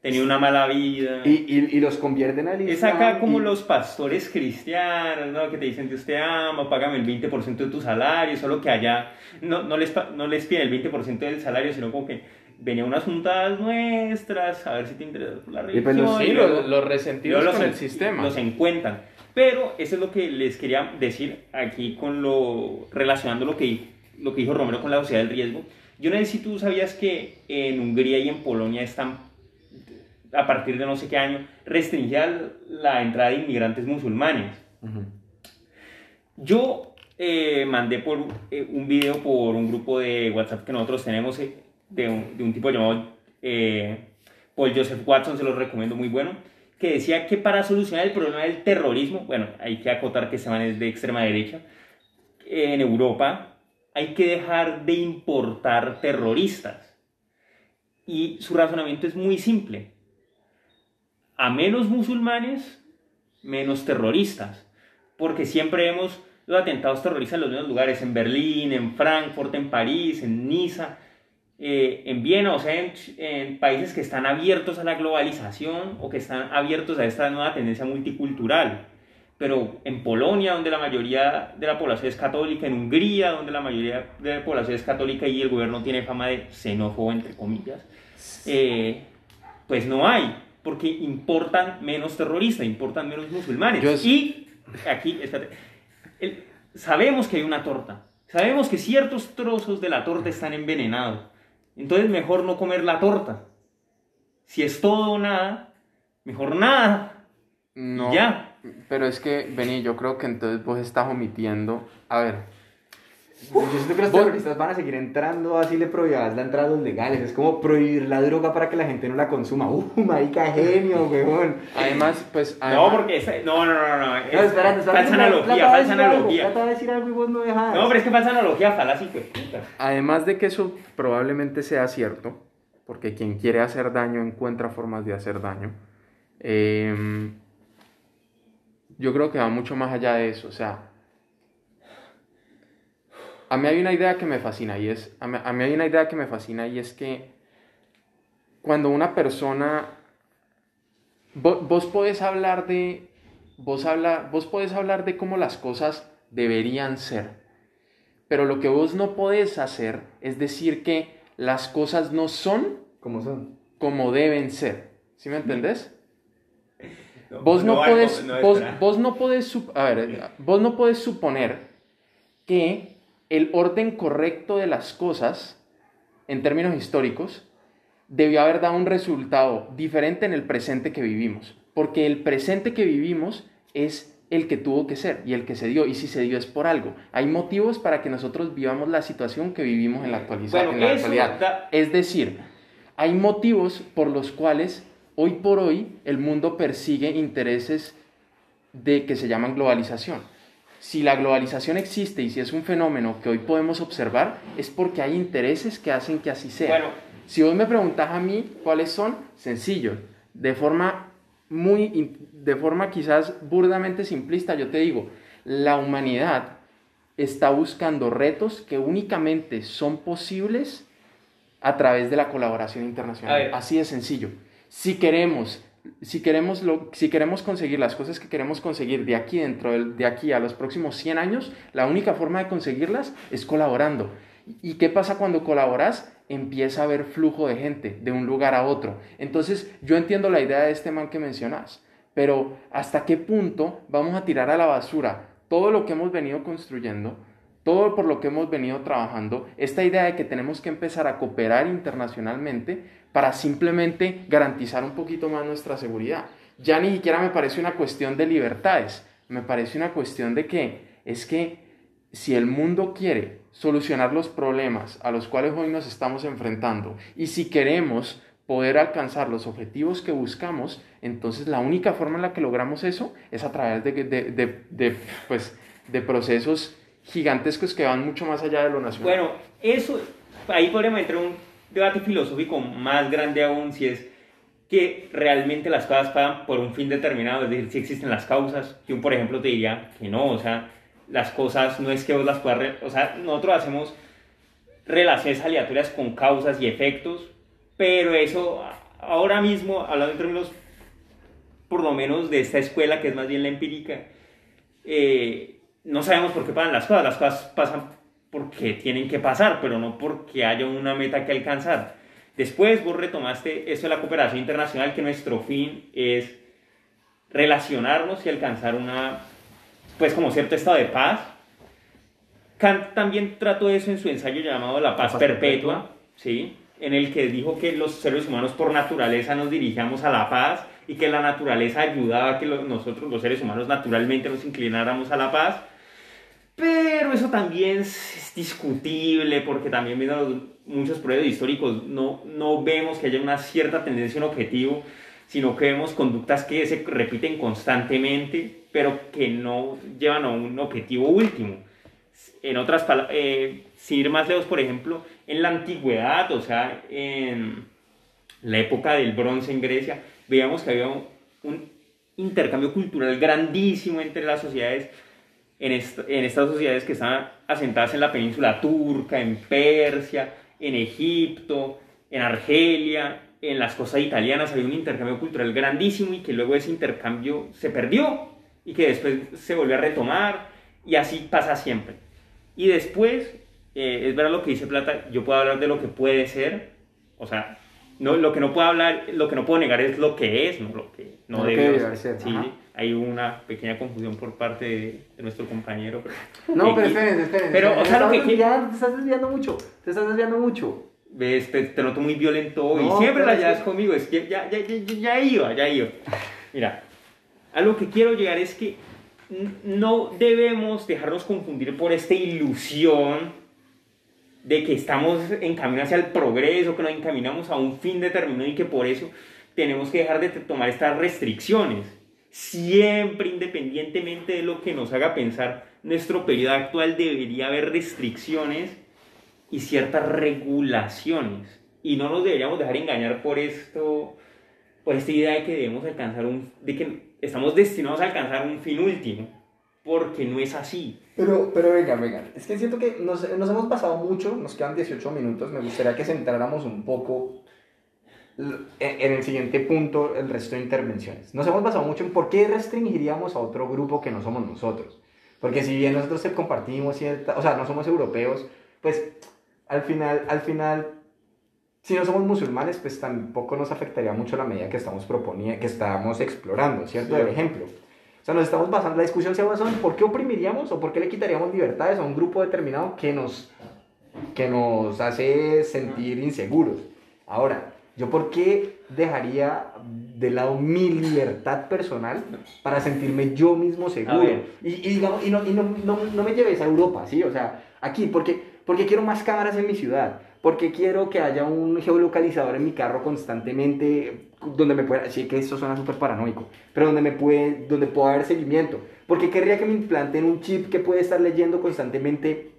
tenido una mala vida. Y, y, y, los convierten al Islam. Es acá como los pastores cristianos, ¿no? Que te dicen, Dios te ama, págame el 20% de tu salario, solo que allá no, no, les, no les piden el 20% del salario, sino como que venía unas juntadas nuestras, a ver si te interesa la pues, religión. sí, los, resentidos con el sistema. Los encuentran. Pero eso es lo que les quería decir aquí con lo, relacionando lo que, lo que dijo Romero con la sociedad del riesgo. Yo no sé si tú sabías que en Hungría y en Polonia están, a partir de no sé qué año, restringida la entrada de inmigrantes musulmanes. Yo eh, mandé por eh, un video por un grupo de WhatsApp que nosotros tenemos eh, de un, tipo llamado eh, Paul Joseph Watson, se lo recomiendo muy bueno, que decía que para solucionar el problema del terrorismo, bueno, hay que acotar que se van es de extrema derecha, en Europa hay que dejar de importar terroristas. Y su razonamiento es muy simple. A menos musulmanes, menos terroristas. Porque siempre vemos los atentados terroristas en los mismos lugares, en Berlín, en Frankfurt, en París, en Niza. Eh, en Viena, o sea, en, países que están abiertos a la globalización o que están abiertos a esta nueva tendencia multicultural. Pero en Polonia, donde la mayoría de la población es católica, en Hungría, donde la mayoría de la población es católica y el gobierno tiene fama de xenófobo, entre comillas, eh, pues no hay, porque importan menos terroristas, importan menos musulmanes. Y aquí, espérate, sabemos que hay una torta, sabemos que ciertos trozos de la torta están envenenados entonces mejor no comer la torta. Si es todo o nada, mejor nada. No. Ya. Pero es que, Beni, yo creo que entonces vos estás omitiendo. A ver. Yo siento que los terroristas van a seguir entrando así le prohibas la entrada a los legales. Es como prohibir la droga para que la gente no la consuma. ¡Uh, marica, genio, weón! Además, pues. No, porque. No, no, no, no. no, espérate, espérate. Falsa analogía, falsa analogía. Trata de decir algo y vos no dejas. No, pero es que falsa analogía, falacia, pues puta. Además de que eso probablemente sea cierto, porque quien quiere hacer daño encuentra formas de hacer daño. Eh yo creo que va mucho más allá de eso. O sea, a mí hay una idea que me fascina y es, a mí, hay una idea que me fascina y es que cuando una persona, vos, vos podés hablar de, vos, habla, vos podés hablar de cómo las cosas deberían ser, pero lo que vos no podés hacer es decir que las cosas no son como son, como deben ser. ¿Sí me entendés? Vos no, puedes, vos, no puedes, a ver, vos no puedes suponer que el orden correcto de las cosas, en términos históricos, debió haber dado un resultado diferente en el presente que vivimos. Porque el presente que vivimos es el que tuvo que ser y el que se dio. Y si se dio es por algo. Hay motivos para que nosotros vivamos la situación que vivimos en la, actualidad, en la actualidad. Es decir, hay motivos por los cuales hoy por hoy el mundo persigue intereses de que se llaman globalización. Si la globalización existe y si es un fenómeno que hoy podemos observar, es porque hay intereses que hacen que así sea. si vos me preguntas a mí cuáles son, sencillo, de forma muy, de forma quizás burdamente simplista, yo te digo, la humanidad está buscando retos que únicamente son posibles a través de la colaboración internacional. Así de sencillo. Si queremos, si queremos, lo, si queremos conseguir las cosas que queremos conseguir de aquí dentro de aquí a los próximos 100 años, la única forma de conseguirlas es colaborando. ¿Y qué pasa cuando colaboras? Empieza a haber flujo de gente de un lugar a otro. Entonces, yo entiendo la idea de este man que mencionas, pero ¿hasta qué punto vamos a tirar a la basura todo lo que hemos venido construyendo, todo por lo que hemos venido trabajando, esta idea de que tenemos que empezar a cooperar internacionalmente para simplemente garantizar un poquito más nuestra seguridad. Ya ni siquiera me parece una cuestión de libertades, me parece una cuestión de que es que si el mundo quiere solucionar los problemas a los cuales hoy nos estamos enfrentando y si queremos poder alcanzar los objetivos que buscamos, entonces la única forma en la que logramos eso es a través de, de, de, pues, de procesos gigantescos que van mucho más allá de lo nacional. Bueno, eso, ahí podríamos entrar en un debate filosófico más grande aún, si es que realmente las cosas pagan por un fin determinado, es decir, si existen las causas. Yo, por ejemplo, te diría que no, o sea, las cosas no es que vos las puedas, o sea, nosotros hacemos relaciones aleatorias con causas y efectos, pero eso ahora mismo, hablando en términos por lo menos de esta escuela que es más bien la empírica, eh, no sabemos por qué pasan las cosas, las cosas pasan porque tienen que pasar, pero no porque haya una meta que alcanzar. Después vos retomaste eso de la cooperación internacional, que nuestro fin es relacionarnos y alcanzar una, pues como cierto estado de paz. Kant también trató eso en su ensayo llamado La paz, perpetua, ¿sí? en el que dijo que los seres humanos por naturaleza nos dirigíamos a la paz y que la naturaleza ayudaba a que nosotros los seres humanos naturalmente nos inclináramos a la paz. Pero eso también es discutible porque también viendo muchos pruebas históricos no, no vemos que haya una cierta tendencia un objetivo, sino que vemos conductas que se repiten constantemente, pero que no llevan a un objetivo último. En otras palabras, eh, sin ir más lejos, por ejemplo, en la antigüedad, o sea, en la época del bronce en Grecia, veíamos que había un, intercambio cultural grandísimo entre las sociedades, en, en estas sociedades que estaban asentadas en la península turca, en Persia, en Egipto, en Argelia, en las costas italianas había un intercambio cultural grandísimo y que luego ese intercambio se perdió y que después se volvió a retomar y así pasa siempre. Y después eh, es verdad lo que dice Plata, yo puedo hablar de lo que puede ser, o sea, no, lo que no puedo hablar, lo que no puedo negar es lo que es, no lo que no, debe ser. Sí, hay una pequeña confusión por parte de, nuestro compañero. no, pero espérense, espérense. Pero, o sea, lo que ya te estás desviando mucho, te estás desviando mucho. Ves, te, noto muy violento hoy. Siempre la llevas conmigo, es que ya, ya, ya, ya iba, ya iba. Mira, a lo que quiero llegar es que no debemos dejarnos confundir por esta ilusión de que estamos en camino hacia el progreso, que nos encaminamos a un fin determinado y que por eso tenemos que dejar de tomar estas restricciones. Siempre, independientemente de lo que nos haga pensar, nuestro periodo actual debería haber restricciones y ciertas regulaciones. Y no nos deberíamos dejar engañar por esto, por esta idea de que debemos alcanzar un, de que estamos destinados a alcanzar un fin último, porque no es así. Pero, pero venga, venga, es que siento que nos, nos, hemos pasado mucho, nos quedan 18 minutos, me gustaría que centráramos un poco en el siguiente punto el resto de intervenciones. Nos hemos basado mucho en por qué restringiríamos a otro grupo que no somos nosotros. Porque si bien nosotros compartimos cierta, o sea, no somos europeos, pues al final, al final, si no somos musulmanes, pues tampoco nos afectaría mucho la medida que estamos proponiendo, que estamos explorando, ¿cierto? El ejemplo. O sea, nos estamos basando, la discusión se basa en por qué oprimiríamos o por qué le quitaríamos libertades a un grupo determinado que nos, que nos hace sentir inseguros. Ahora, ¿yo por qué dejaría de lado mi libertad personal para sentirme yo mismo seguro? Y, y, digamos, y, no, y no, no, no, me lleves a Europa, ¿sí? O sea, aquí, porque, porque quiero más cámaras en mi ciudad, porque quiero que haya un geolocalizador en mi carro constantemente donde me pueda, sí que eso suena súper paranoico, pero donde me puede, donde pueda haber seguimiento. Porque querría que me implanten un chip que puede estar leyendo constantemente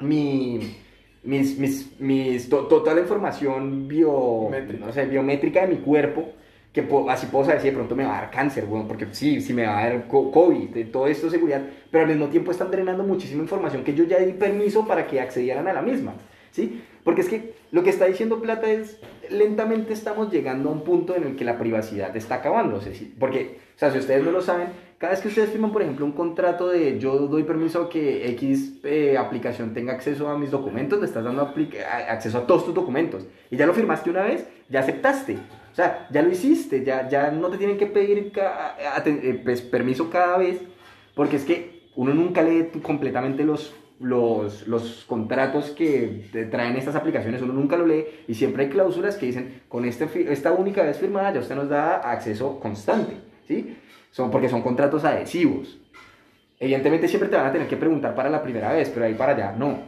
mi, mis, mis, mis toda la información bio, no sé, biométrica de mi cuerpo que así puedo saber si de pronto me va a dar cáncer, bueno, porque sí, sí me va a dar COVID, todo esto seguridad, pero al mismo tiempo están drenando muchísima información que yo ya di permiso para que accedieran a la misma, ¿sí? Porque es que lo que está diciendo Plata es, lentamente estamos llegando a un punto en el que la privacidad está acabándose, ¿sí? Porque, o sea, si ustedes no lo saben, cada vez que ustedes firman, por ejemplo, un contrato de yo doy permiso a que X eh, aplicación tenga acceso a mis documentos, le estás dando acceso a todos tus documentos. Y ya lo firmaste una vez, ya aceptaste. O sea, ya lo hiciste, ya, ya no te tienen que pedir eh, pues, permiso cada vez, porque es que uno nunca lee completamente los, los, los contratos que traen estas aplicaciones, uno nunca lo lee y siempre hay cláusulas que dicen, con este, esta única vez firmada ya usted nos da acceso constante, ¿sí? Son, porque son contratos adhesivos. Evidentemente siempre te van a tener que preguntar para la primera vez, pero ahí para allá no.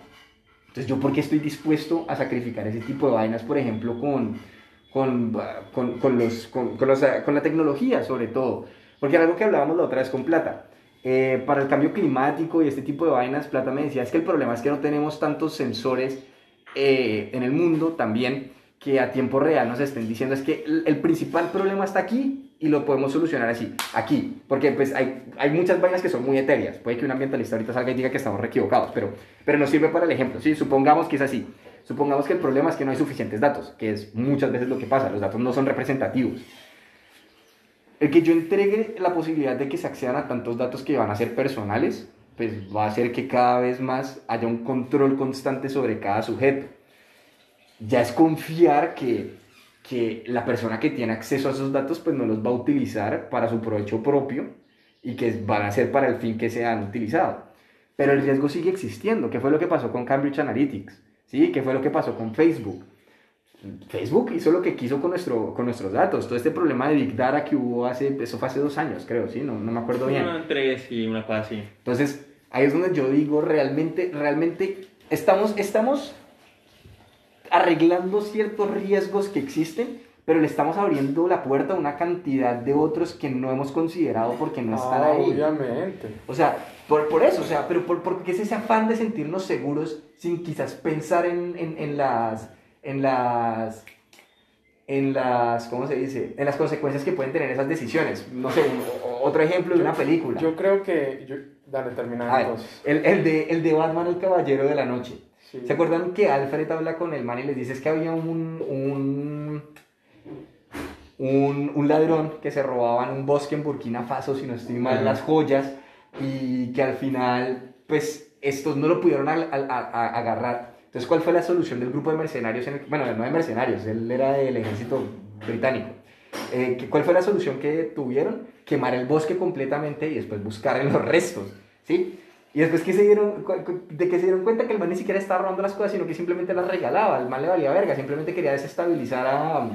Entonces, ¿yo por qué estoy dispuesto a sacrificar ese tipo de vainas, por ejemplo, con con, con, con los, con, con, la tecnología sobre todo. Porque era algo que hablábamos la otra vez con Plata. Eh, para el cambio climático y este tipo de vainas, Plata me decía, es que el problema es que no tenemos tantos sensores eh, en el mundo también que a tiempo real nos estén diciendo es que el, principal problema está aquí y lo podemos solucionar así, aquí, porque pues hay, hay muchas vainas que son muy etéreas, puede que un ambientalista ahorita salga y diga que estamos equivocados, pero, pero nos sirve para el ejemplo, ¿sí? supongamos que es así, Supongamos que el problema es que no hay suficientes datos, que es muchas veces lo que pasa, los datos no son representativos. El que yo entregue la posibilidad de que se accedan a tantos datos que van a ser personales, pues va a hacer que cada vez más haya un control constante sobre cada sujeto. Ya es confiar que, que la persona que tiene acceso a esos datos pues no los va a utilizar para su provecho propio y que van a ser para el fin que se han utilizado. Pero el riesgo sigue existiendo, que fue lo que pasó con Cambridge Analytics. ¿sí? ¿Qué fue lo que pasó con Facebook? Facebook hizo lo que quiso con, nuestro, con nuestros datos. Todo este problema de Big Data que hubo hace, eso fue hace dos años, creo, ¿sí? No, no me acuerdo bien. No, tres y una cosa así. Entonces, ahí es donde yo digo, realmente, realmente, estamos, estamos arreglando ciertos riesgos que existen, pero le estamos abriendo la puerta a una cantidad de otros que no hemos considerado porque no están ah, ahí. Obviamente. O sea, por, por eso, o sea, pero por, porque es ese afán de sentirnos seguros sin quizás pensar en, en, en, las, en las, en las, ¿cómo se dice? En las consecuencias que pueden tener esas decisiones. No sé, otro ejemplo de una película. Yo creo que, yo, dale, termina el, el, de, el de Batman, el Caballero de la Noche. ¿Se acuerdan que Alfred habla con el man y les dice que había un, un, un, un ladrón que se robaba en un bosque en Burkina Faso, si no estoy mal, las joyas, y que al final, pues, estos no lo pudieron agarrar. Entonces, ¿cuál fue la solución del grupo de mercenarios? En bueno, no de mercenarios, él era del ejército británico. Eh, ¿Cuál fue la solución que tuvieron? Quemar el bosque completamente y después buscar en los restos, ¿sí? Y después que se dieron, de que se dieron cuenta que el man ni siquiera estaba robando las cosas, sino que simplemente las regalaba, el man le valía verga, simplemente quería desestabilizar a,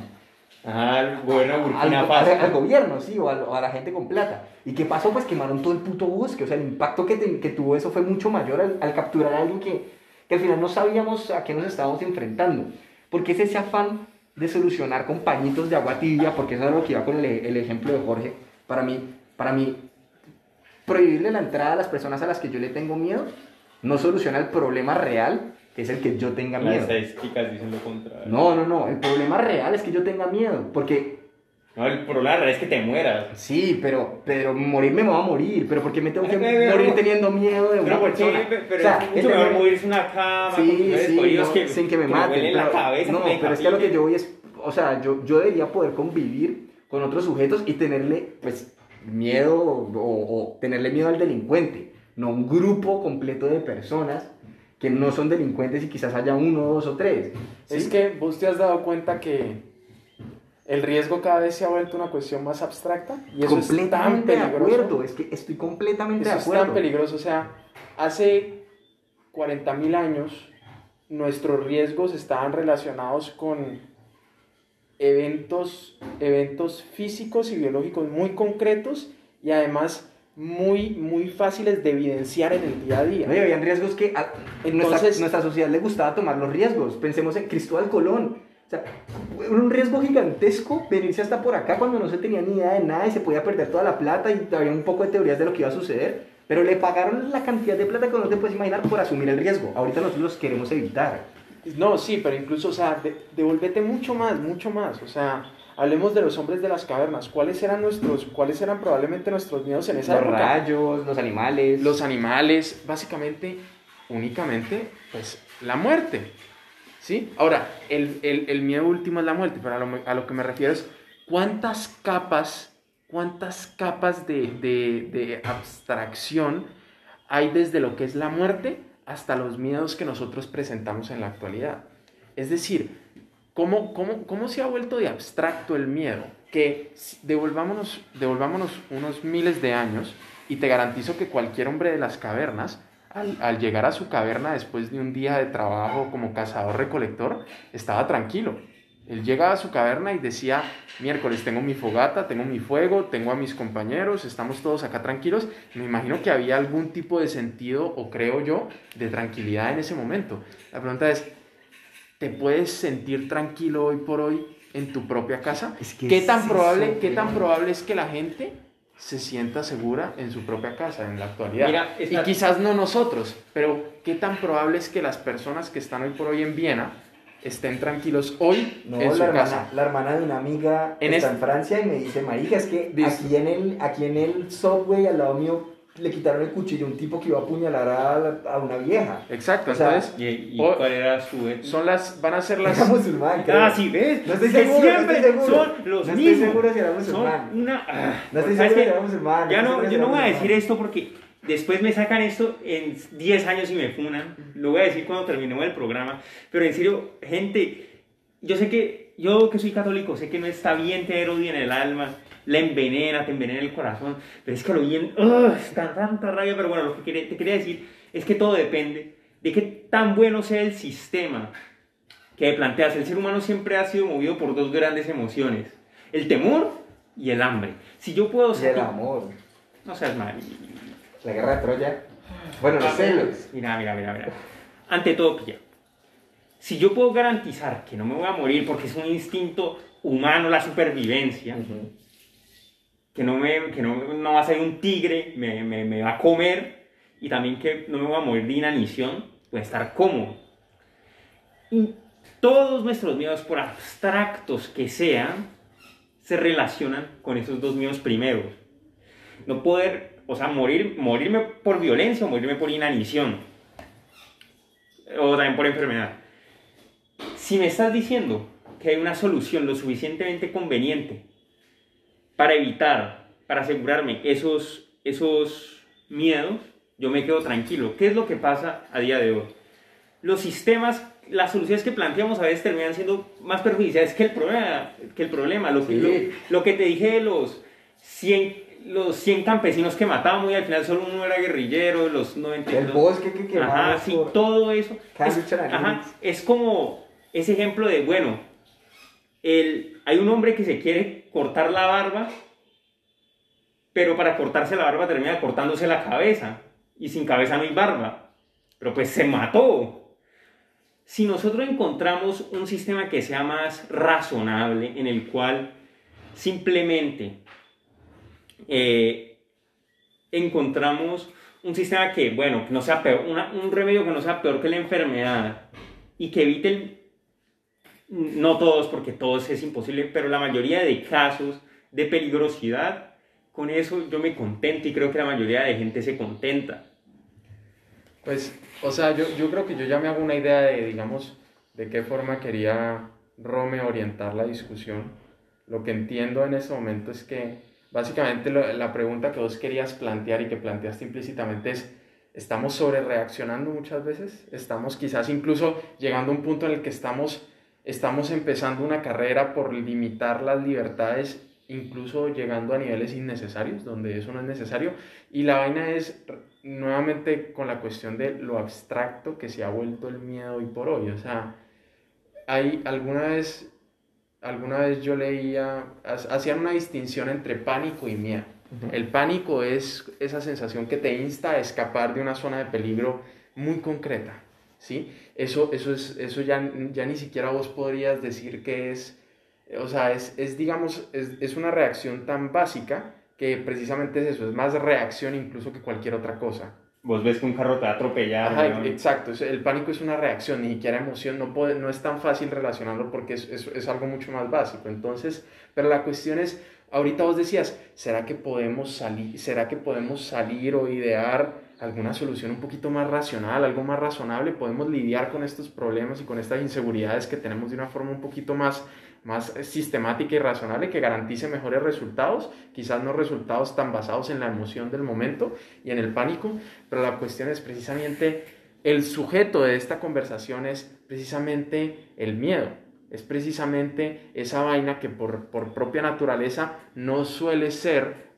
al, bueno, al, gobierno, sí, o a, la gente con plata. ¿Y qué pasó? Pues quemaron todo el puto bosque. O sea, el impacto que, que tuvo eso fue mucho mayor al, capturar a alguien que, que, al final no sabíamos a qué nos estábamos enfrentando. Porque es ese afán de solucionar con pañitos de agua tibia, porque eso es lo que iba con el, el ejemplo de Jorge. Para mí, para mí, prohibirle la entrada a las personas a las que yo le tengo miedo no soluciona el problema real es el que yo tenga miedo. Las estadísticas dicen lo contrario. No, no, no. El problema real es que yo tenga miedo. Porque. No, el problema real es que te mueras. Sí, pero, pero morirme me va a morir. Pero ¿por qué me tengo que morir teniendo miedo de una pero persona? pero o sea, es mucho mejor morirse una cama. Sí, sí, sin que me maten. la cabeza, no, pero es que lo que yo voy es. O sea, yo, yo debería poder convivir con otros sujetos y tenerle, pues, miedo o, o tenerle miedo al delincuente. No un grupo completo de personas que no son delincuentes y quizás haya uno, dos o tres. Es que vos te has dado cuenta que el riesgo cada vez se ha vuelto una cuestión más abstracta y eso es tan peligroso. de acuerdo, es que estoy completamente de acuerdo. Es tan peligroso, o sea, hace 40.000 años nuestros riesgos estaban relacionados con eventos, eventos físicos y biológicos muy concretos y además muy, muy fáciles de evidenciar en el día a día. No, habían riesgos que a Entonces, nuestra, sociedad le gustaba tomar los riesgos. Pensemos en Cristóbal Colón. O sea, un riesgo gigantesco venirse hasta por acá cuando no se tenía ni idea de nada y se podía perder toda la plata y había un poco de teorías de lo que iba a suceder. Pero le pagaron la cantidad de plata que no te puedes imaginar por asumir el riesgo. Ahorita nosotros los queremos evitar. No, sí, pero incluso, o sea, devuélvete mucho más, mucho más. O sea, Hablemos de los hombres de las cavernas. ¿Cuáles eran nuestros, cuáles eran probablemente nuestros miedos en esa época? Los rayos, los animales. Los animales, básicamente, únicamente, pues, la muerte. ¿Sí? Ahora, el, el, el miedo último es la muerte, pero a lo, a lo, que me refiero es cuántas capas, cuántas capas de, de, de abstracción hay desde lo que es la muerte hasta los miedos que nosotros presentamos en la actualidad. Es decir, ¿cómo, cómo, cómo se ha vuelto de abstracto el miedo? Que devolvámonos, devolvámonos unos miles de años y te garantizo que cualquier hombre de las cavernas, al, al llegar a su caverna después de un día de trabajo como cazador-recolector, estaba tranquilo él llegaba a su caverna y decía, miércoles tengo mi fogata, tengo mi fuego, tengo a mis compañeros, estamos todos acá tranquilos. Me imagino que había algún tipo de sentido, o creo yo, de tranquilidad en ese momento. La pregunta es, ¿te puedes sentir tranquilo hoy por hoy en tu propia casa? ¿Qué, tan probable, ¿Qué tan probable es que la gente se sienta segura en su propia casa en la actualidad? Y quizás no nosotros, pero ¿qué tan probable es que las personas que están hoy por hoy en Viena estén tranquilos hoy no, en su la casa. Hermana, la hermana de una amiga está en Francia y me dice, marija, es que aquí en, el, aquí en el subway al lado mío le quitaron el cuchillo a un tipo que iba a apuñalar a, a una vieja. Exacto, entonces... ¿Y, cuál era su...? Son las, van a ser las... Era musulmán, Ah, sí, ¿ves? No estoy seguro, siempre no estoy seguro. son los no mismos. estoy seguro si era musulmán. Son una... Ah, no estoy seguro si era musulmán. Ya no, no yo no voy a decir esto porque Después me sacan esto en 10 años y me funan. Lo voy a decir cuando terminemos el programa. Pero en serio, gente, yo sé que, yo que soy católico, sé que no está bien tener odio en el alma. La envenena, te envenena el corazón. Pero es que lo bien, ¡oh! está tanta rabia. Pero bueno, lo que te quería decir es que todo depende de qué tan bueno sea el sistema que planteas. El ser humano siempre ha sido movido por dos grandes emociones: el temor y el hambre. Si yo puedo ser. Y el amor. No seas mal. La guerra de Troya. Bueno, los celos. Mira, mira, mira, mira. Ante todo, pilla. Si yo puedo garantizar que no me voy a morir porque es un instinto humano la supervivencia, que, no, me, que no, no, va a ser un tigre, me, me, me, va a comer, y también que no me voy a morir de inanición, voy a estar cómodo. Y todos nuestros miedos, por abstractos que sean, se relacionan con esos dos miedos primeros. No poder o sea, morir, morirme por violencia o morirme por inanición. O también por enfermedad. Si me estás diciendo que hay una solución lo suficientemente conveniente para evitar, para asegurarme esos, esos miedos, yo me quedo tranquilo. ¿Qué es lo que pasa a día de hoy? Los sistemas, las soluciones que planteamos a veces terminan siendo más perjudiciales que el problema. Que el problema. Lo, que, lo, que te dije de los 100 los 100 campesinos que matamos y al final solo uno era guerrillero, los 90... El bosque que quemaba. Ajá, sí, todo eso. Es, ajá, es como ese ejemplo de, bueno, el, hay un hombre que se quiere cortar la barba, pero para cortarse la barba termina cortándose la cabeza, y sin cabeza no hay barba, pero pues se mató. Si nosotros encontramos un sistema que sea más razonable, en el cual simplemente eh, encontramos un sistema que, bueno, que no sea peor, un remedio que no sea peor que la enfermedad y que evite, no todos, porque todos es imposible, pero la mayoría de casos de peligrosidad, con eso yo me contento y creo que la mayoría de gente se contenta. Pues, o sea, yo, yo creo que yo ya me hago una idea de, digamos, de qué forma quería Rome orientar la discusión. Lo que entiendo en este momento es que Básicamente la pregunta que vos querías plantear y que planteaste implícitamente es, ¿estamos sobre reaccionando muchas veces? ¿Estamos quizás incluso llegando a un punto en el que estamos, estamos empezando una carrera por limitar las libertades, incluso llegando a niveles innecesarios, donde eso no es necesario? Y la vaina es nuevamente con la cuestión de lo abstracto que se ha vuelto el miedo hoy por hoy. O sea, ¿hay alguna vez alguna vez yo leía, hacían una distinción entre pánico y miedo. El pánico es esa sensación que te insta a escapar de una zona de peligro muy concreta, ¿sí? Eso, eso, es, eso ya, ya ni siquiera vos podrías decir que es, o sea, es, es digamos, es, es, una reacción tan básica que precisamente es eso, es más reacción incluso que cualquier otra cosa, vos ves que un carro te va a atropellar. Ajá, exacto, el pánico es una reacción, ni siquiera emoción, no, puede, no es tan fácil relacionarlo porque es, es, es, algo mucho más básico. Entonces, pero la cuestión es, ahorita vos decías, ¿será que podemos salir, será que podemos salir o idear alguna solución un poquito más racional, algo más razonable? ¿Podemos lidiar con estos problemas y con estas inseguridades que tenemos de una forma un poquito más más sistemática y razonable que garantice mejores resultados, quizás no resultados tan basados en la emoción del momento y en el pánico, pero la cuestión es precisamente el sujeto de esta conversación es precisamente el miedo, es precisamente esa vaina que por, propia naturaleza no suele ser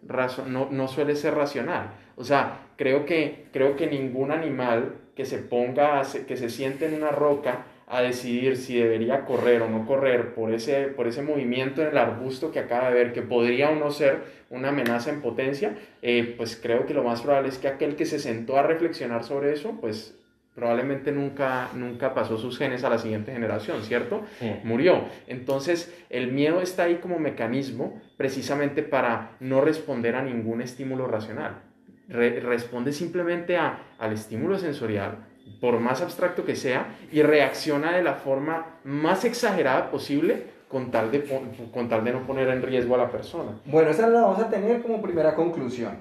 no, no, suele ser racional. O sea, creo que, creo que ningún animal que se ponga, que se siente en una roca a decidir si debería correr o no correr por ese, por ese movimiento en el arbusto que acaba de ver, que podría o no ser una amenaza en potencia, eh, pues creo que lo más probable es que aquel que se sentó a reflexionar sobre eso, pues probablemente nunca, nunca pasó sus genes a la siguiente generación, ¿cierto? Murió. Entonces, el miedo está ahí como mecanismo precisamente para no responder a ningún estímulo racional. responde simplemente a, al estímulo sensorial, por más abstracto que sea, y reacciona de la forma más exagerada posible con tal de, con tal de no poner en riesgo a la persona. Bueno, esa la vamos a tener como primera conclusión.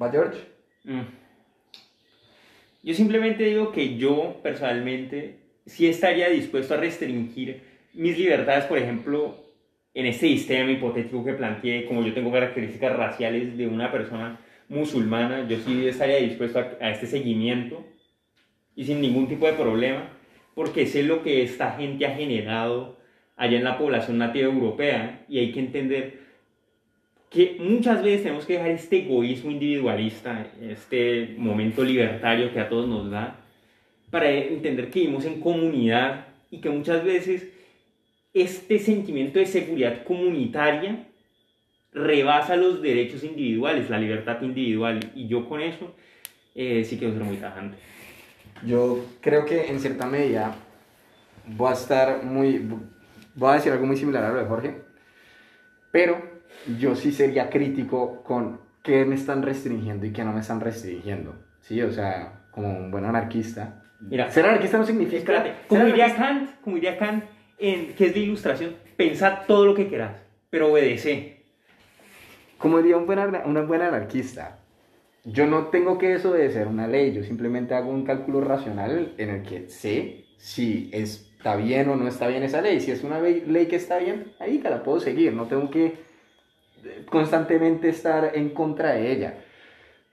¿Va, George? Mm. Yo simplemente digo que yo, personalmente, sí estaría dispuesto a restringir mis libertades, por ejemplo, en este sistema hipotético que planteé, como yo tengo características raciales de una persona musulmana, yo sí estaría dispuesto a este seguimiento y sin ningún tipo de problema, porque sé lo que esta gente ha generado allá en la población nativa europea y hay que entender que muchas veces tenemos que dejar este egoísmo individualista, este momento libertario que a todos nos da, para entender que vivimos en comunidad y que muchas veces este sentimiento de seguridad comunitaria rebasa los derechos individuales, la libertad individual. Y yo con eso eh, sí quiero ser muy tajante. Yo creo que en cierta medida voy a estar muy, voy a decir algo muy similar a lo de Jorge, pero yo sí sería crítico con qué me están restringiendo y qué no me están restringiendo, ¿sí? O sea, como un buen anarquista. Mira, ser anarquista no significa... Espérate, como diría Kant, como diría Kant, en, que es de ilustración, pensar todo lo que quieras, pero obedece. Como diría un buen, una buena anarquista, yo no tengo que desobedecer una ley, yo simplemente hago un cálculo racional en el que sé si está bien o no está bien esa ley. Si es una ley que está bien, ahí que la puedo seguir, no tengo que eh, constantemente estar en contra de ella.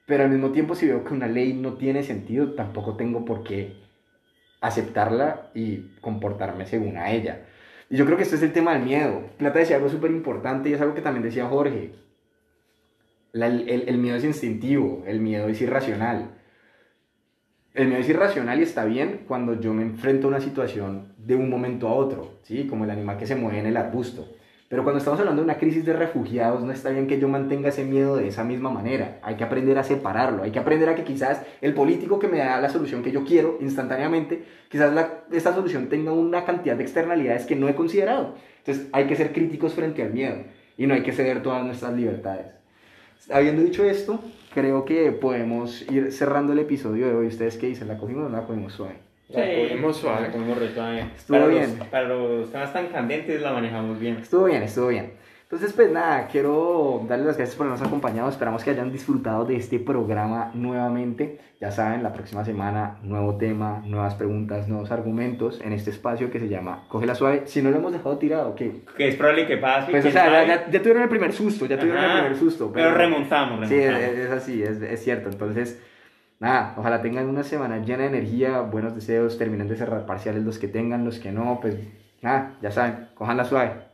Pero al mismo tiempo, si veo que una ley no tiene sentido, tampoco tengo por qué aceptarla y comportarme según a ella. Y yo creo que este es el tema del miedo. Plata decía algo súper importante y es algo que también decía Jorge el, miedo es instintivo, el miedo es irracional. El miedo es irracional y está bien cuando yo me enfrento a una situación de un momento a otro, ¿sí? como el animal que se mueve en el arbusto. Pero cuando estamos hablando de una crisis de refugiados, no está bien que yo mantenga ese miedo de esa misma manera. Hay que aprender a separarlo. Hay que aprender a que quizás el político que me da la solución que yo quiero instantáneamente, quizás esta solución tenga una cantidad de externalidades que no he considerado. Entonces hay que ser críticos frente al miedo y no hay que ceder todas nuestras libertades habiendo dicho esto, creo que podemos ir cerrando el episodio de hoy. ¿Ustedes qué dicen? ¿La cogimos o no la cogimos suave? La cogimos suave. La cogimos suave. Estuvo para bien. Los, para los temas tan candentes la manejamos bien. Estuvo bien, estuvo bien. Entonces, pues nada, quiero darles las gracias por habernos acompañado. Esperamos que hayan disfrutado de este programa nuevamente. Ya saben, la próxima semana, nuevo tema, nuevas preguntas, nuevos argumentos en este espacio que se llama Coge la Suave. Si no lo hemos dejado tirado, ¿qué? Que es probable que pase. Pues, o sea, ya, ya, tuvieron el primer susto, ya tuvieron el primer susto. Pero, remontamos, Sí, es, así, es, es cierto. Entonces, nada, ojalá tengan una semana llena de energía, buenos deseos, terminen de cerrar parciales los que tengan, los que no, pues nada, ya saben, cojan la suave.